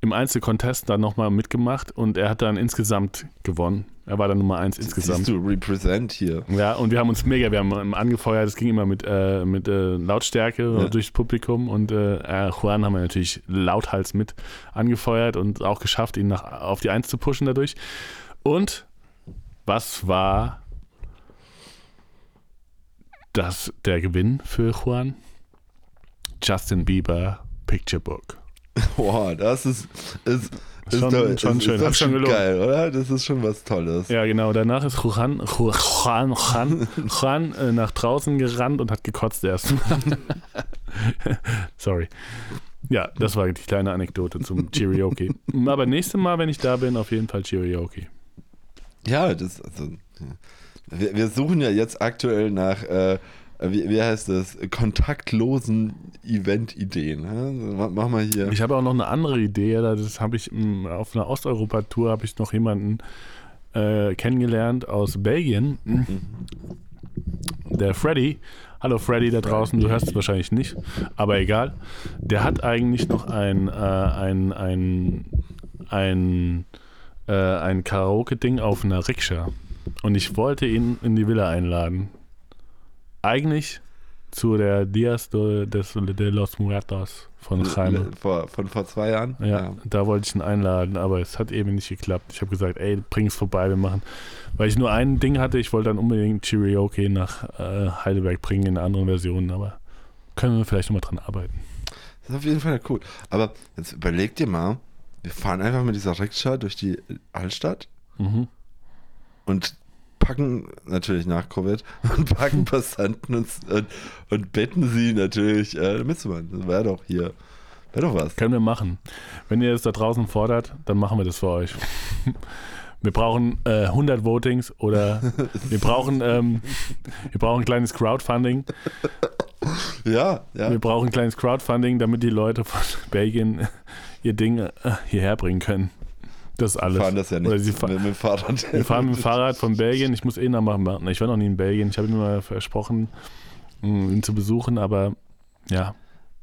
Speaker 1: im Einzelcontest dann nochmal mitgemacht und er hat dann insgesamt gewonnen. Er war dann Nummer eins insgesamt.
Speaker 2: Siehst du, represent hier.
Speaker 1: Ja, und wir haben uns mega, wir haben angefeuert, es ging immer mit, äh, mit äh, Lautstärke
Speaker 2: Ja.
Speaker 1: durchs Publikum und äh, äh, Juan haben wir natürlich lauthals mit angefeuert und auch geschafft, ihn nach, auf die Eins zu pushen dadurch. Und was war das, der Gewinn für Juan? Justin Bieber Picture Book. [laughs]
Speaker 2: Boah, das ist, ist, ist
Speaker 1: Schon-
Speaker 2: doch,
Speaker 1: schon
Speaker 2: ist,
Speaker 1: schön,
Speaker 2: Ist
Speaker 1: hat schon gelohnt.
Speaker 2: geil, oder? Das ist schon was Tolles.
Speaker 1: Ja, genau. Danach ist Juan, Juan, Juan, Juan äh, nach draußen gerannt und hat gekotzt erstmal. [laughs] Sorry. Ja, das war die kleine Anekdote zum Karaoke. [laughs] Aber nächstes Mal, wenn ich da bin, auf jeden Fall Karaoke.
Speaker 2: Ja, das, also, wir, wir suchen ja jetzt aktuell nach, äh, wie, wie heißt das, kontaktlosen Event-Ideen. Mach- mal hier.
Speaker 1: Ich habe auch noch eine andere Idee. Das habe ich mh, auf einer Osteuropa-Tour habe ich noch jemanden äh, kennengelernt aus Belgien. Der Freddy. Hallo Freddy da draußen, du hörst es wahrscheinlich nicht, aber egal. Der hat eigentlich noch ein, äh, ein, ein, ein, äh, ein Karaoke-Ding auf einer Rikscha. Und ich wollte ihn in die Villa einladen. Eigentlich zu der Dias de, de los Muertos von Jaime.
Speaker 2: Vor, von vor zwei Jahren?
Speaker 1: Ja, da wollte ich ihn einladen, aber es hat eben nicht geklappt. Ich habe gesagt, ey, bring es vorbei, wir machen. Weil ich nur ein Ding hatte, ich wollte dann unbedingt Karaoke nach äh, Heidelberg bringen in anderen Versionen, aber können wir vielleicht nochmal dran arbeiten.
Speaker 2: Das ist auf jeden Fall cool. Aber jetzt überleg dir mal, wir fahren einfach mit dieser Rikscha durch die Altstadt
Speaker 1: Mhm.
Speaker 2: und packen natürlich nach Covid [laughs] und packen Passanten und, und, und betten sie natürlich äh, mitzumachen. Das wäre doch hier, wäre doch was.
Speaker 1: Können wir machen. Wenn ihr es da draußen fordert, dann machen wir das für euch. [laughs] Wir brauchen äh, 100 Votings oder [laughs] wir brauchen, ähm, wir brauchen ein kleines Crowdfunding.
Speaker 2: Ja, ja.
Speaker 1: Wir brauchen ein kleines Crowdfunding, damit die Leute von Belgien ihr Ding äh, hierher bringen können. Das alles.
Speaker 2: Wir fahren das ja nicht
Speaker 1: Oder sie
Speaker 2: mit,
Speaker 1: fa-
Speaker 2: mit dem Fahrrad.
Speaker 1: Wir fahren mit dem [laughs] Fahrrad von Belgien. Ich muss eh mal machen. Ich war noch nie in Belgien. Ich habe ihm mal versprochen, mh, ihn zu besuchen, aber ja.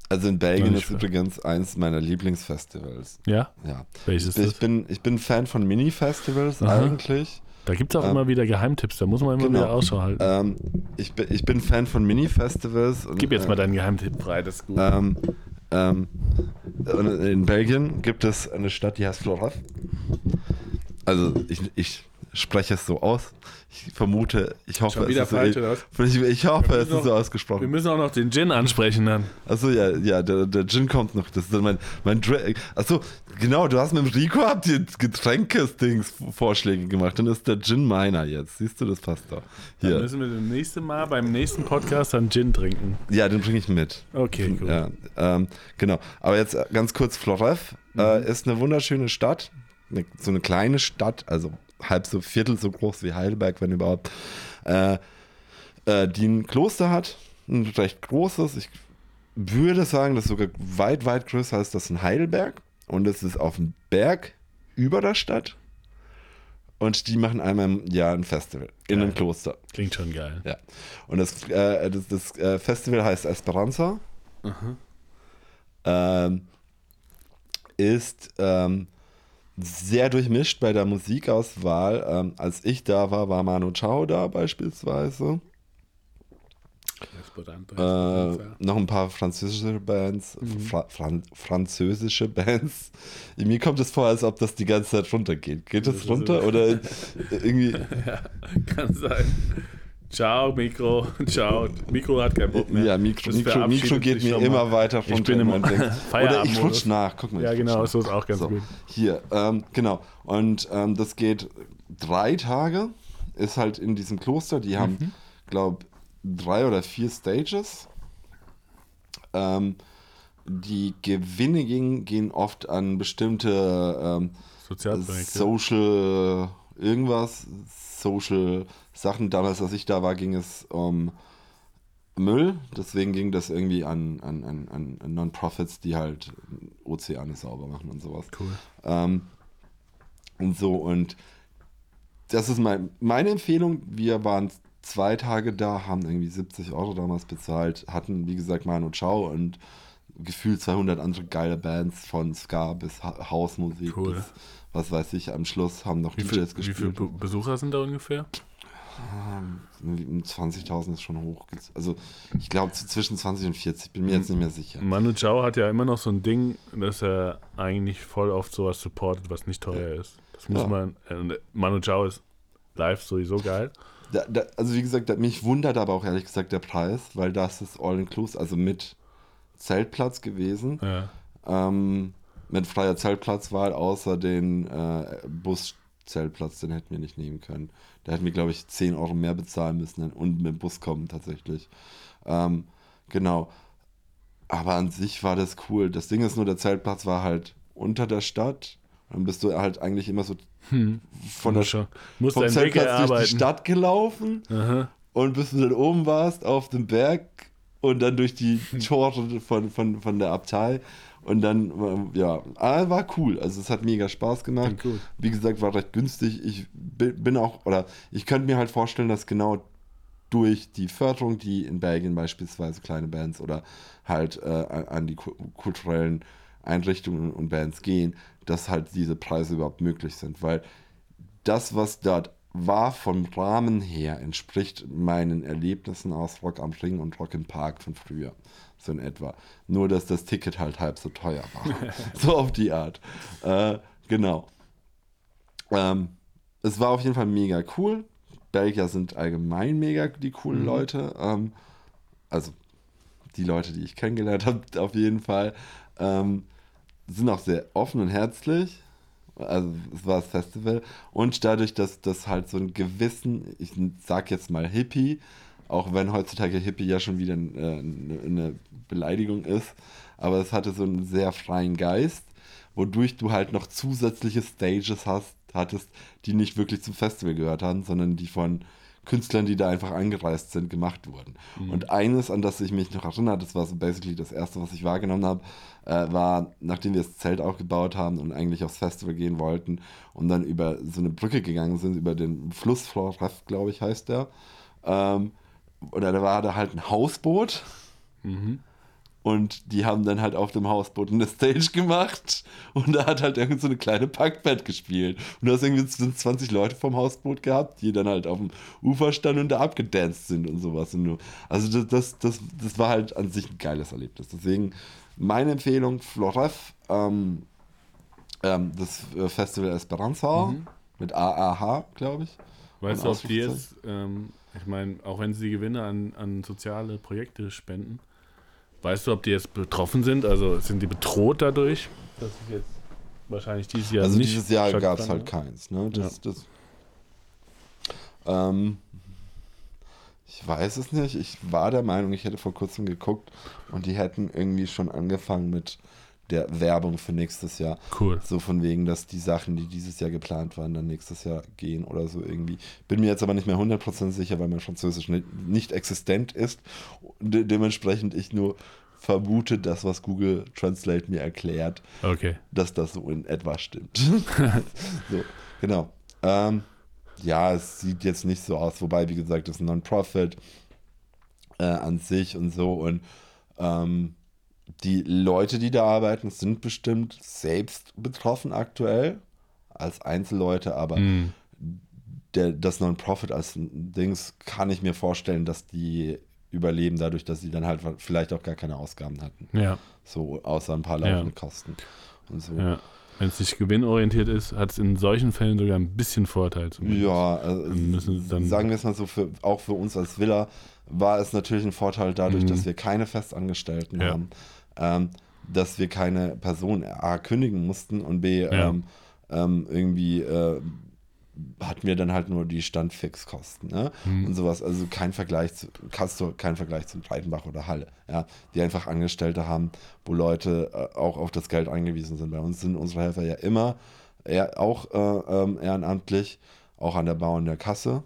Speaker 2: Also in Belgien ist übrigens eins meiner Lieblingsfestivals.
Speaker 1: Ja?
Speaker 2: Ja.
Speaker 1: Welches
Speaker 2: Ich
Speaker 1: das?
Speaker 2: bin, ich bin Fan von Mini-Festivals eigentlich.
Speaker 1: Da gibt es auch
Speaker 2: ähm,
Speaker 1: immer wieder Geheimtipps. Da muss man immer
Speaker 2: genau.
Speaker 1: wieder Ausschau halten.
Speaker 2: Ähm, ich, bin, ich bin Fan von Mini-Festivals.
Speaker 1: Gib jetzt
Speaker 2: äh,
Speaker 1: mal deinen Geheimtipp frei. Das ist gut.
Speaker 2: Ähm, ähm, in Belgien gibt es eine Stadt, die heißt Floraf. Also ich, ich spreche es so aus. Ich vermute, ich hoffe, es ist
Speaker 1: falsch,
Speaker 2: so, ich, [laughs] ich hoffe,
Speaker 1: Wir
Speaker 2: es
Speaker 1: müssen
Speaker 2: ist so
Speaker 1: noch- Wir
Speaker 2: ausgesprochen.
Speaker 1: müssen auch noch den Gin ansprechen dann.
Speaker 2: Achso, ja, ja, der, der Gin kommt noch. Das ist dann mein, mein Drink. Achso, genau, du hast mit dem Rico habt ihr Getränkes-Dings Vorschläge gemacht. Dann ist der Gin meiner jetzt. Siehst du, das passt doch.
Speaker 1: Dann
Speaker 2: Hier.
Speaker 1: müssen wir das nächste Mal beim nächsten Podcast dann Gin trinken.
Speaker 2: Ja, den bringe ich mit.
Speaker 1: Okay, gut.
Speaker 2: Ja, ähm, genau. Aber jetzt äh, ganz kurz, Floref äh, ist eine wunderschöne Stadt. Eine, so eine kleine Stadt, also halb so Viertel so groß wie Heidelberg, wenn überhaupt. Äh, äh, die ein Kloster hat, ein recht großes. Ich würde sagen, das ist sogar weit, weit größer als das in Heidelberg. Und es ist auf dem Berg über der Stadt. Und die machen einmal im Jahr ein Festival in einem
Speaker 1: Geil.
Speaker 2: Kloster.
Speaker 1: Klingt schon geil.
Speaker 2: Ja. Und das, äh, das, das äh, Festival heißt Esperanza. Ähm, ist ähm, sehr durchmischt bei der Musikauswahl. Ähm, als ich da war, war Manu Chao da beispielsweise. Äh, noch ein paar französische Bands, Fra Fran französische Bands. Mir kommt es vor, als ob das die ganze Zeit runtergeht. Geht
Speaker 1: Das
Speaker 2: runter
Speaker 1: so-
Speaker 2: oder [laughs] irgendwie?
Speaker 1: ja, kann sein. Ciao, Mikro. [laughs] Ciao. Mikro hat keinen Bock mehr.
Speaker 2: Ja, Mikro, Mikro, Mikro geht mir immer weiter
Speaker 1: Ich
Speaker 2: runter.
Speaker 1: bin im. [laughs]
Speaker 2: Oder ich rutsch nach. Guck mal. ich
Speaker 1: Ja, genau, so ist auch ganz
Speaker 2: So,
Speaker 1: gut.
Speaker 2: Hier, ähm, genau. Und ähm, das geht drei Tage. Ist halt in diesem Kloster. Die haben,
Speaker 1: Mhm.
Speaker 2: glaube drei oder vier Stages. Ähm, die Gewinne gehen, gehen oft an bestimmte ähm. Social irgendwas, Social Sachen. Damals, als ich da war, ging es um Müll. Deswegen ging das irgendwie an, an, an, an Non-Profits, die halt Ozeane sauber machen und sowas.
Speaker 1: Cool.
Speaker 2: Ähm, und so, und das ist mein, meine Empfehlung. Wir waren zwei Tage da, haben irgendwie 70 Euro damals bezahlt, hatten, wie gesagt, Manu Ciao und gefühlt 200 andere geile Bands von Ska bis ha Hausmusik
Speaker 1: Cool.
Speaker 2: bis was weiß ich. Am Schluss haben noch
Speaker 1: Wie, viel,
Speaker 2: DJs
Speaker 1: wie viele
Speaker 2: gespielt.
Speaker 1: Be- Besucher sind da ungefähr?
Speaker 2: Ähm, 20.000 ist schon hoch. Also ich glaube zwischen 20 und 40, bin mir jetzt nicht mehr sicher.
Speaker 1: Manu Chao hat ja immer noch so ein Ding, dass er eigentlich voll oft sowas supportet, was nicht teuer ist. Das muss
Speaker 2: Ja.
Speaker 1: man. äh, Manu Chao ist live sowieso geil.
Speaker 2: Da, da, also wie gesagt, da, mich wundert aber auch ehrlich gesagt der Preis, weil das ist all-inclusive, also mit Zeltplatz gewesen.
Speaker 1: Ja.
Speaker 2: Ähm, mit freier Zeltplatzwahl, außer den äh, Buszeltplatz, den hätten wir nicht nehmen können. Da hätten wir, glaube ich, 10 Euro mehr bezahlen müssen und mit dem Bus kommen tatsächlich. Ähm, genau. Aber an sich war das cool. Das Ding ist nur, der Zeltplatz war halt unter der Stadt. Dann bist du halt eigentlich immer so von der.
Speaker 1: Musst
Speaker 2: vom Zeltplatz durch die. Stadt gelaufen.
Speaker 1: Aha.
Speaker 2: Und bis du dann oben warst auf dem Berg und dann durch die [laughs] Tore von, von, von der Abtei. Und dann, ähm, ja, ah, war cool. Also es hat mega Spaß gemacht.
Speaker 1: Gut.
Speaker 2: Wie gesagt, war recht günstig. Ich bi- bin auch, oder ich könnte mir halt vorstellen, dass genau durch die Förderung, die in Belgien beispielsweise kleine Bands oder halt äh, an die ku- kulturellen Einrichtungen und Bands gehen, dass halt diese Preise überhaupt möglich sind. Weil das, was dort war vom Rahmen her, entspricht meinen Erlebnissen aus Rock am Ring und Rock im Park von früher. So in etwa. Nur, dass das Ticket halt halb so teuer war. [laughs] so auf die Art. Äh, genau. Ähm, es war auf jeden Fall mega cool. Belgier sind allgemein mega die coolen Leute. Ähm, also die Leute, die ich kennengelernt [laughs] habe, auf jeden Fall. Ähm, sind auch sehr offen und herzlich. Also es war das Festival. Und dadurch, dass das halt so einen gewissen, ich sag jetzt mal Hippie, auch wenn heutzutage Hippie ja schon wieder äh, eine, eine Beleidigung ist, aber es hatte so einen sehr freien Geist, wodurch du halt noch zusätzliche Stages hast, hattest, die nicht wirklich zum Festival gehört haben, sondern die von Künstlern, die da einfach angereist sind, gemacht wurden. Und eines, an das ich mich noch erinnere, das war so basically das erste, was ich wahrgenommen habe, äh, war, nachdem wir das Zelt aufgebaut haben und eigentlich aufs Festival gehen wollten und dann über so eine Brücke gegangen sind, über den Fluss Floref, glaube ich, heißt der. Ähm, oder da war da halt ein Hausboot. Und die haben dann halt auf dem Hausboot eine Stage gemacht und da hat halt irgend so eine kleine Punkband gespielt. Und du hast irgendwie so 20 Leute vom Hausboot gehabt, die dann halt auf dem Ufer standen und da abgedanced sind und sowas. Und nur, also das, das, das, das war halt an sich ein geiles Erlebnis. Deswegen meine Empfehlung, Floref, ähm, ähm, das äh, Festival Esperanza mit AAH, glaube ich.
Speaker 1: Weißt du, ob die jetzt, ähm, ich meine, auch wenn sie die Gewinne an, an soziale Projekte spenden, weißt du, ob die jetzt betroffen sind? Also sind die bedroht dadurch? Das ist jetzt wahrscheinlich dieses Jahr
Speaker 2: Also
Speaker 1: nicht
Speaker 2: dieses Jahr gab es halt keins. Ne? Das, das, ähm, ich weiß es nicht. Ich war der Meinung, ich hätte vor kurzem geguckt und die hätten irgendwie schon angefangen mit der Werbung für nächstes Jahr.
Speaker 1: Cool.
Speaker 2: So von wegen, dass die Sachen, die dieses Jahr geplant waren, dann nächstes Jahr gehen oder so irgendwie. Bin mir jetzt aber nicht mehr 100% sicher, weil mein Französisch nicht, nicht existent ist. De dementsprechend ich nur vermute, das, was Google Translate mir erklärt,
Speaker 1: Okay.
Speaker 2: dass das so in etwa stimmt. [laughs] so, genau. Ähm, ja, es sieht jetzt nicht so aus, wobei, wie gesagt, das ist ein Non-Profit äh, an sich und so. Und ähm, die Leute, die da arbeiten, sind bestimmt selbst betroffen aktuell als Einzelleute, aber
Speaker 1: Hm.
Speaker 2: der, das Non-Profit als Dings kann ich mir vorstellen, dass die überleben dadurch, dass sie dann halt vielleicht auch gar keine Ausgaben hatten.
Speaker 1: Ja,
Speaker 2: So, außer ein paar
Speaker 1: Ja.
Speaker 2: laufende Kosten und so.
Speaker 1: ja. Wenn es nicht gewinnorientiert ist, hat es in solchen Fällen sogar ein bisschen Vorteil. zumindest.
Speaker 2: Ja, also sagen wir es mal so, für, auch für uns als Villa war es natürlich ein Vorteil dadurch,
Speaker 1: Mhm.
Speaker 2: dass wir keine Festangestellten
Speaker 1: Ja.
Speaker 2: haben, ähm, dass wir keine Person A kündigen mussten und B
Speaker 1: Ja.
Speaker 2: ähm, ähm, irgendwie äh, hatten wir dann halt nur die Standfixkosten ne?
Speaker 1: Mhm.
Speaker 2: und sowas. Also kein Vergleich zu Castor, kein Vergleich zu Breitenbach oder Halle, ja, die einfach Angestellte haben, wo Leute äh, auch auf das Geld angewiesen sind. Bei uns sind unsere Helfer ja immer eher, auch äh, ähm, ehrenamtlich, auch an der Bau und der Kasse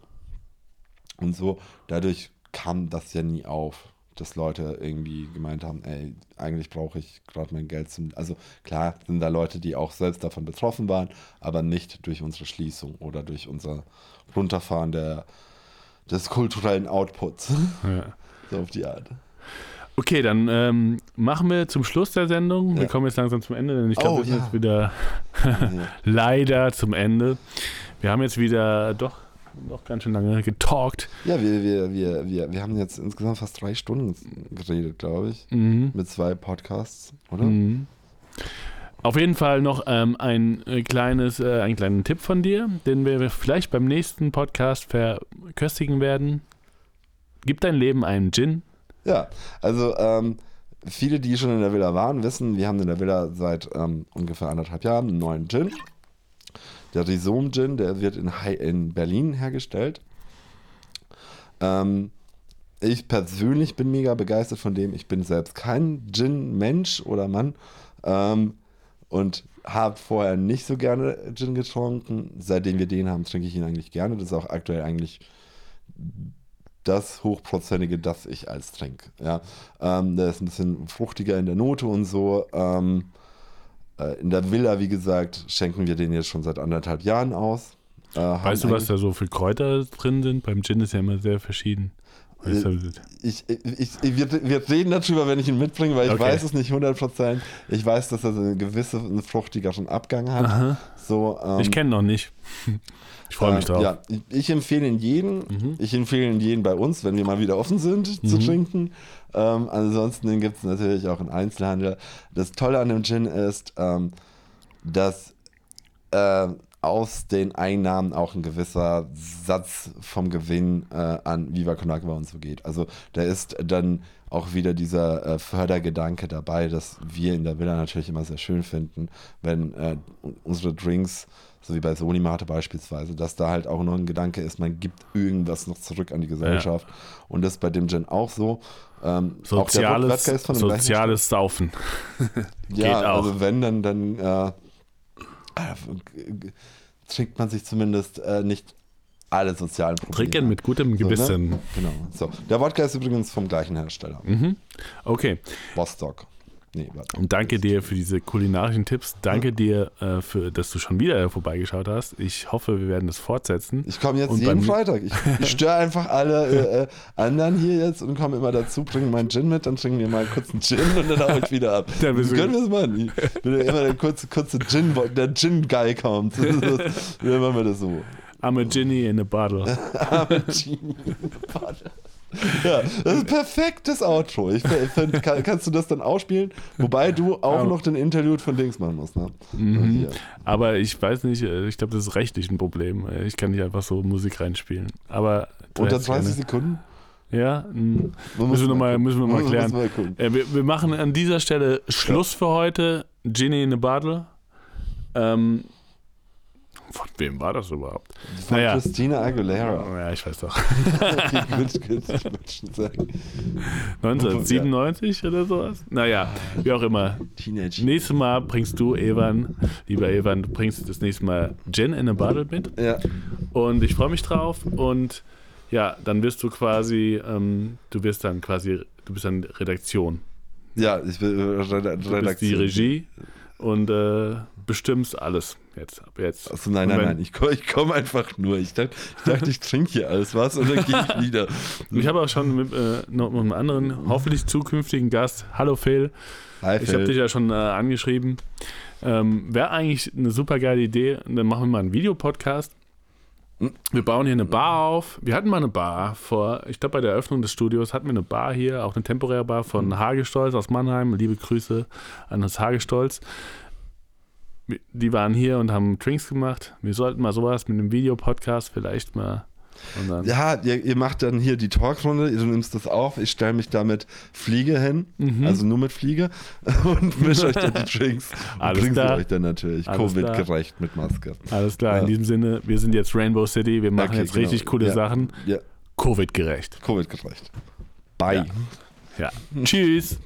Speaker 2: und so. Dadurch kam das ja nie auf, dass Leute irgendwie gemeint haben, ey, eigentlich brauche ich gerade mein Geld zum. Also klar sind da Leute, die auch selbst davon betroffen waren, aber nicht durch unsere Schließung oder durch unser Runterfahren der, des kulturellen Outputs.
Speaker 1: ja. [laughs]
Speaker 2: so auf die Art.
Speaker 1: Okay, dann ähm, machen wir zum Schluss der Sendung. Wir
Speaker 2: Ja.
Speaker 1: kommen jetzt langsam zum Ende, denn ich glaube,
Speaker 2: Oh,
Speaker 1: wir sind
Speaker 2: ja.
Speaker 1: jetzt wieder [laughs] [laughs] leider zum Ende. Wir haben jetzt wieder doch noch ganz schön lange getalkt.
Speaker 2: Ja, wir, wir, wir, wir, wir haben jetzt insgesamt fast drei Stunden geredet, glaube ich.
Speaker 1: Mhm.
Speaker 2: Mit zwei Podcasts, oder?
Speaker 1: Mhm. Auf jeden Fall noch ähm, ein äh, kleines, äh, einen kleinen Tipp von dir, den wir vielleicht beim nächsten Podcast verköstigen werden. Gib dein Leben einen Gin.
Speaker 2: Ja, also ähm, viele, die schon in der Villa waren, wissen, wir haben in der Villa seit ähm, ungefähr anderthalb Jahren einen neuen Gin. Der Rhizom Gin, der wird in, in Berlin hergestellt. Ähm, ich persönlich bin mega begeistert von dem. Ich bin selbst kein Gin-Mensch oder Mann ähm, und habe vorher nicht so gerne Gin getrunken. Seitdem wir den haben, trinke ich ihn eigentlich gerne. Das ist auch aktuell eigentlich das Hochprozentige, das ich als trinke. Ja, ähm, der ist ein bisschen fruchtiger in der Note und so. Ähm, äh, in der Villa, wie gesagt, schenken wir den jetzt schon seit anderthalb Jahren aus. Äh,
Speaker 1: Weißt du, was da so für Kräuter drin sind? Beim Gin ist ja immer sehr verschieden. Weißt du,
Speaker 2: Ich, ich, ich, wir, wir reden darüber, wenn ich ihn mitbringe, weil ich
Speaker 1: Okay.
Speaker 2: weiß es nicht 100%. Ich weiß, dass er so einen gewissen, einen fruchtigeren Abgang hat.
Speaker 1: Aha.
Speaker 2: So, ähm,
Speaker 1: Ich kenne noch nicht. Ich freue mich
Speaker 2: äh,
Speaker 1: drauf.
Speaker 2: Ja, ich, empfehle ihn jeden.
Speaker 1: Mhm.
Speaker 2: Ich empfehle ihn jeden bei uns, wenn wir mal wieder offen sind zu
Speaker 1: Mhm.
Speaker 2: trinken. Ähm, ansonsten gibt es natürlich auch einen Einzelhandel. Das Tolle an dem Gin ist, ähm, dass äh, aus den Einnahmen auch ein gewisser Satz vom Gewinn äh, an Viva Con Agua und so geht. Also da ist dann auch wieder dieser äh, Fördergedanke dabei, dass wir in der Villa natürlich immer sehr schön finden, wenn äh, unsere Drinks, so wie bei Sony Mate beispielsweise, dass da halt auch noch ein Gedanke ist, man gibt irgendwas noch zurück an die Gesellschaft. Und das ist bei dem Gin auch so. Ähm, auch
Speaker 1: Soziales,
Speaker 2: gleichen
Speaker 1: soziales Saufen. [laughs]
Speaker 2: ja,
Speaker 1: Geht auch.
Speaker 2: also wenn, dann, dann äh, äh, trinkt man sich zumindest äh, nicht alle sozialen Probleme.
Speaker 1: Trinken mit gutem
Speaker 2: So,
Speaker 1: Gewissen.
Speaker 2: ne? Genau. So. Der Wodka ist übrigens vom gleichen Hersteller.
Speaker 1: Mhm. Okay.
Speaker 2: Bostock. Nee, warte.
Speaker 1: Und danke dir für diese kulinarischen Tipps. Danke dir, äh, für, dass du schon wieder vorbeigeschaut hast. Ich hoffe, wir werden das fortsetzen.
Speaker 2: Ich komme jetzt
Speaker 1: Und
Speaker 2: jeden Freitag. Ich, ich störe einfach alle äh, äh, anderen hier jetzt und komme immer dazu, bringe meinen Gin mit, dann trinken wir mal kurz einen Gin und dann hau ich wieder ab. [laughs]
Speaker 1: Dann
Speaker 2: können wir es machen. Ich bin ja immer der kurze, kurze Gin, der Gin-Guy kommt. Dann machen wir das so.
Speaker 1: I'm a Ginny in a bottle. [laughs]
Speaker 2: Arme Genie. Ja, das ist ein perfektes Outro. Ich find, kann, kannst du das dann ausspielen? Wobei du auch
Speaker 1: Ja.
Speaker 2: noch den Interlude von Dings machen musst. Ne?
Speaker 1: Mhm.
Speaker 2: Hier.
Speaker 1: Aber ich weiß nicht, äh, ich glaube, das ist rechtlich ein Problem. Äh, Ich kann nicht einfach so Musik reinspielen. Aber
Speaker 2: Unter
Speaker 1: hättest
Speaker 2: 30
Speaker 1: gerne-
Speaker 2: Sekunden?
Speaker 1: Ja.
Speaker 2: Man
Speaker 1: Müssen wir mal- müssen wir mal klären.
Speaker 2: muss mal
Speaker 1: wir, wir machen an dieser Stelle Schluss für heute. Ginny in a Bottle. Ähm, von wem war das überhaupt?
Speaker 2: Von
Speaker 1: Naja.
Speaker 2: Christina Aguilera.
Speaker 1: Ja, ich weiß doch.
Speaker 2: Okay, gut, gut, ich würde schon sagen.
Speaker 1: 1997 oder sowas? Naja, wie auch immer.
Speaker 2: Teenage.
Speaker 1: Nächstes Mal bringst du, Evan, lieber Evan, du bringst das nächste Mal Gin in a Bottle mit.
Speaker 2: Ja,
Speaker 1: Und ich freue mich drauf. Und ja, dann wirst du quasi, ähm, du wirst dann quasi, du bist dann Redaktion.
Speaker 2: ja, ich will äh, Reda-
Speaker 1: Du bist die
Speaker 2: Redaktion.
Speaker 1: Regie und äh, bestimmst alles jetzt, ab jetzt.
Speaker 2: Achso, nein, nein, nein, ich komme komm einfach nur. Ich dachte, ich, dachte, ich trinke hier alles was und dann gehe ich [laughs] wieder.
Speaker 1: Ich habe auch schon mit, äh, noch mit einem anderen, hoffentlich zukünftigen Gast, hallo Phil,
Speaker 2: Hi,
Speaker 1: ich habe dich ja schon äh, angeschrieben. Ähm, Wäre eigentlich eine super geile Idee, dann machen wir mal einen Videopodcast.
Speaker 2: Hm.
Speaker 1: Wir bauen hier eine Bar auf. Wir hatten mal eine Bar vor, ich glaube bei der Eröffnung des Studios hatten wir eine Bar hier, auch eine temporäre Bar von
Speaker 2: Hm.
Speaker 1: Hagestolz aus Mannheim. Liebe Grüße an das Hagestolz. Die waren hier und haben Drinks gemacht. Wir sollten mal sowas mit einem Videopodcast vielleicht mal. Und dann,
Speaker 2: Ja, ihr, ihr macht dann hier die Talkrunde, du nimmst das auf, ich stelle mich da mit Fliege hin,
Speaker 1: Mhm.
Speaker 2: also nur mit Fliege [laughs] und mische euch dann die [laughs] Drinks und
Speaker 1: Alles
Speaker 2: sie
Speaker 1: klar.
Speaker 2: euch dann natürlich. Covid-gerecht mit Maske.
Speaker 1: Alles klar, in
Speaker 2: Ja.
Speaker 1: diesem Sinne, wir sind jetzt Rainbow City, wir machen
Speaker 2: Okay,
Speaker 1: jetzt
Speaker 2: genau.
Speaker 1: richtig coole
Speaker 2: Ja.
Speaker 1: Sachen.
Speaker 2: Ja,
Speaker 1: Covid-gerecht.
Speaker 2: Covid-gerecht. Bye.
Speaker 1: Ja. Tschüss.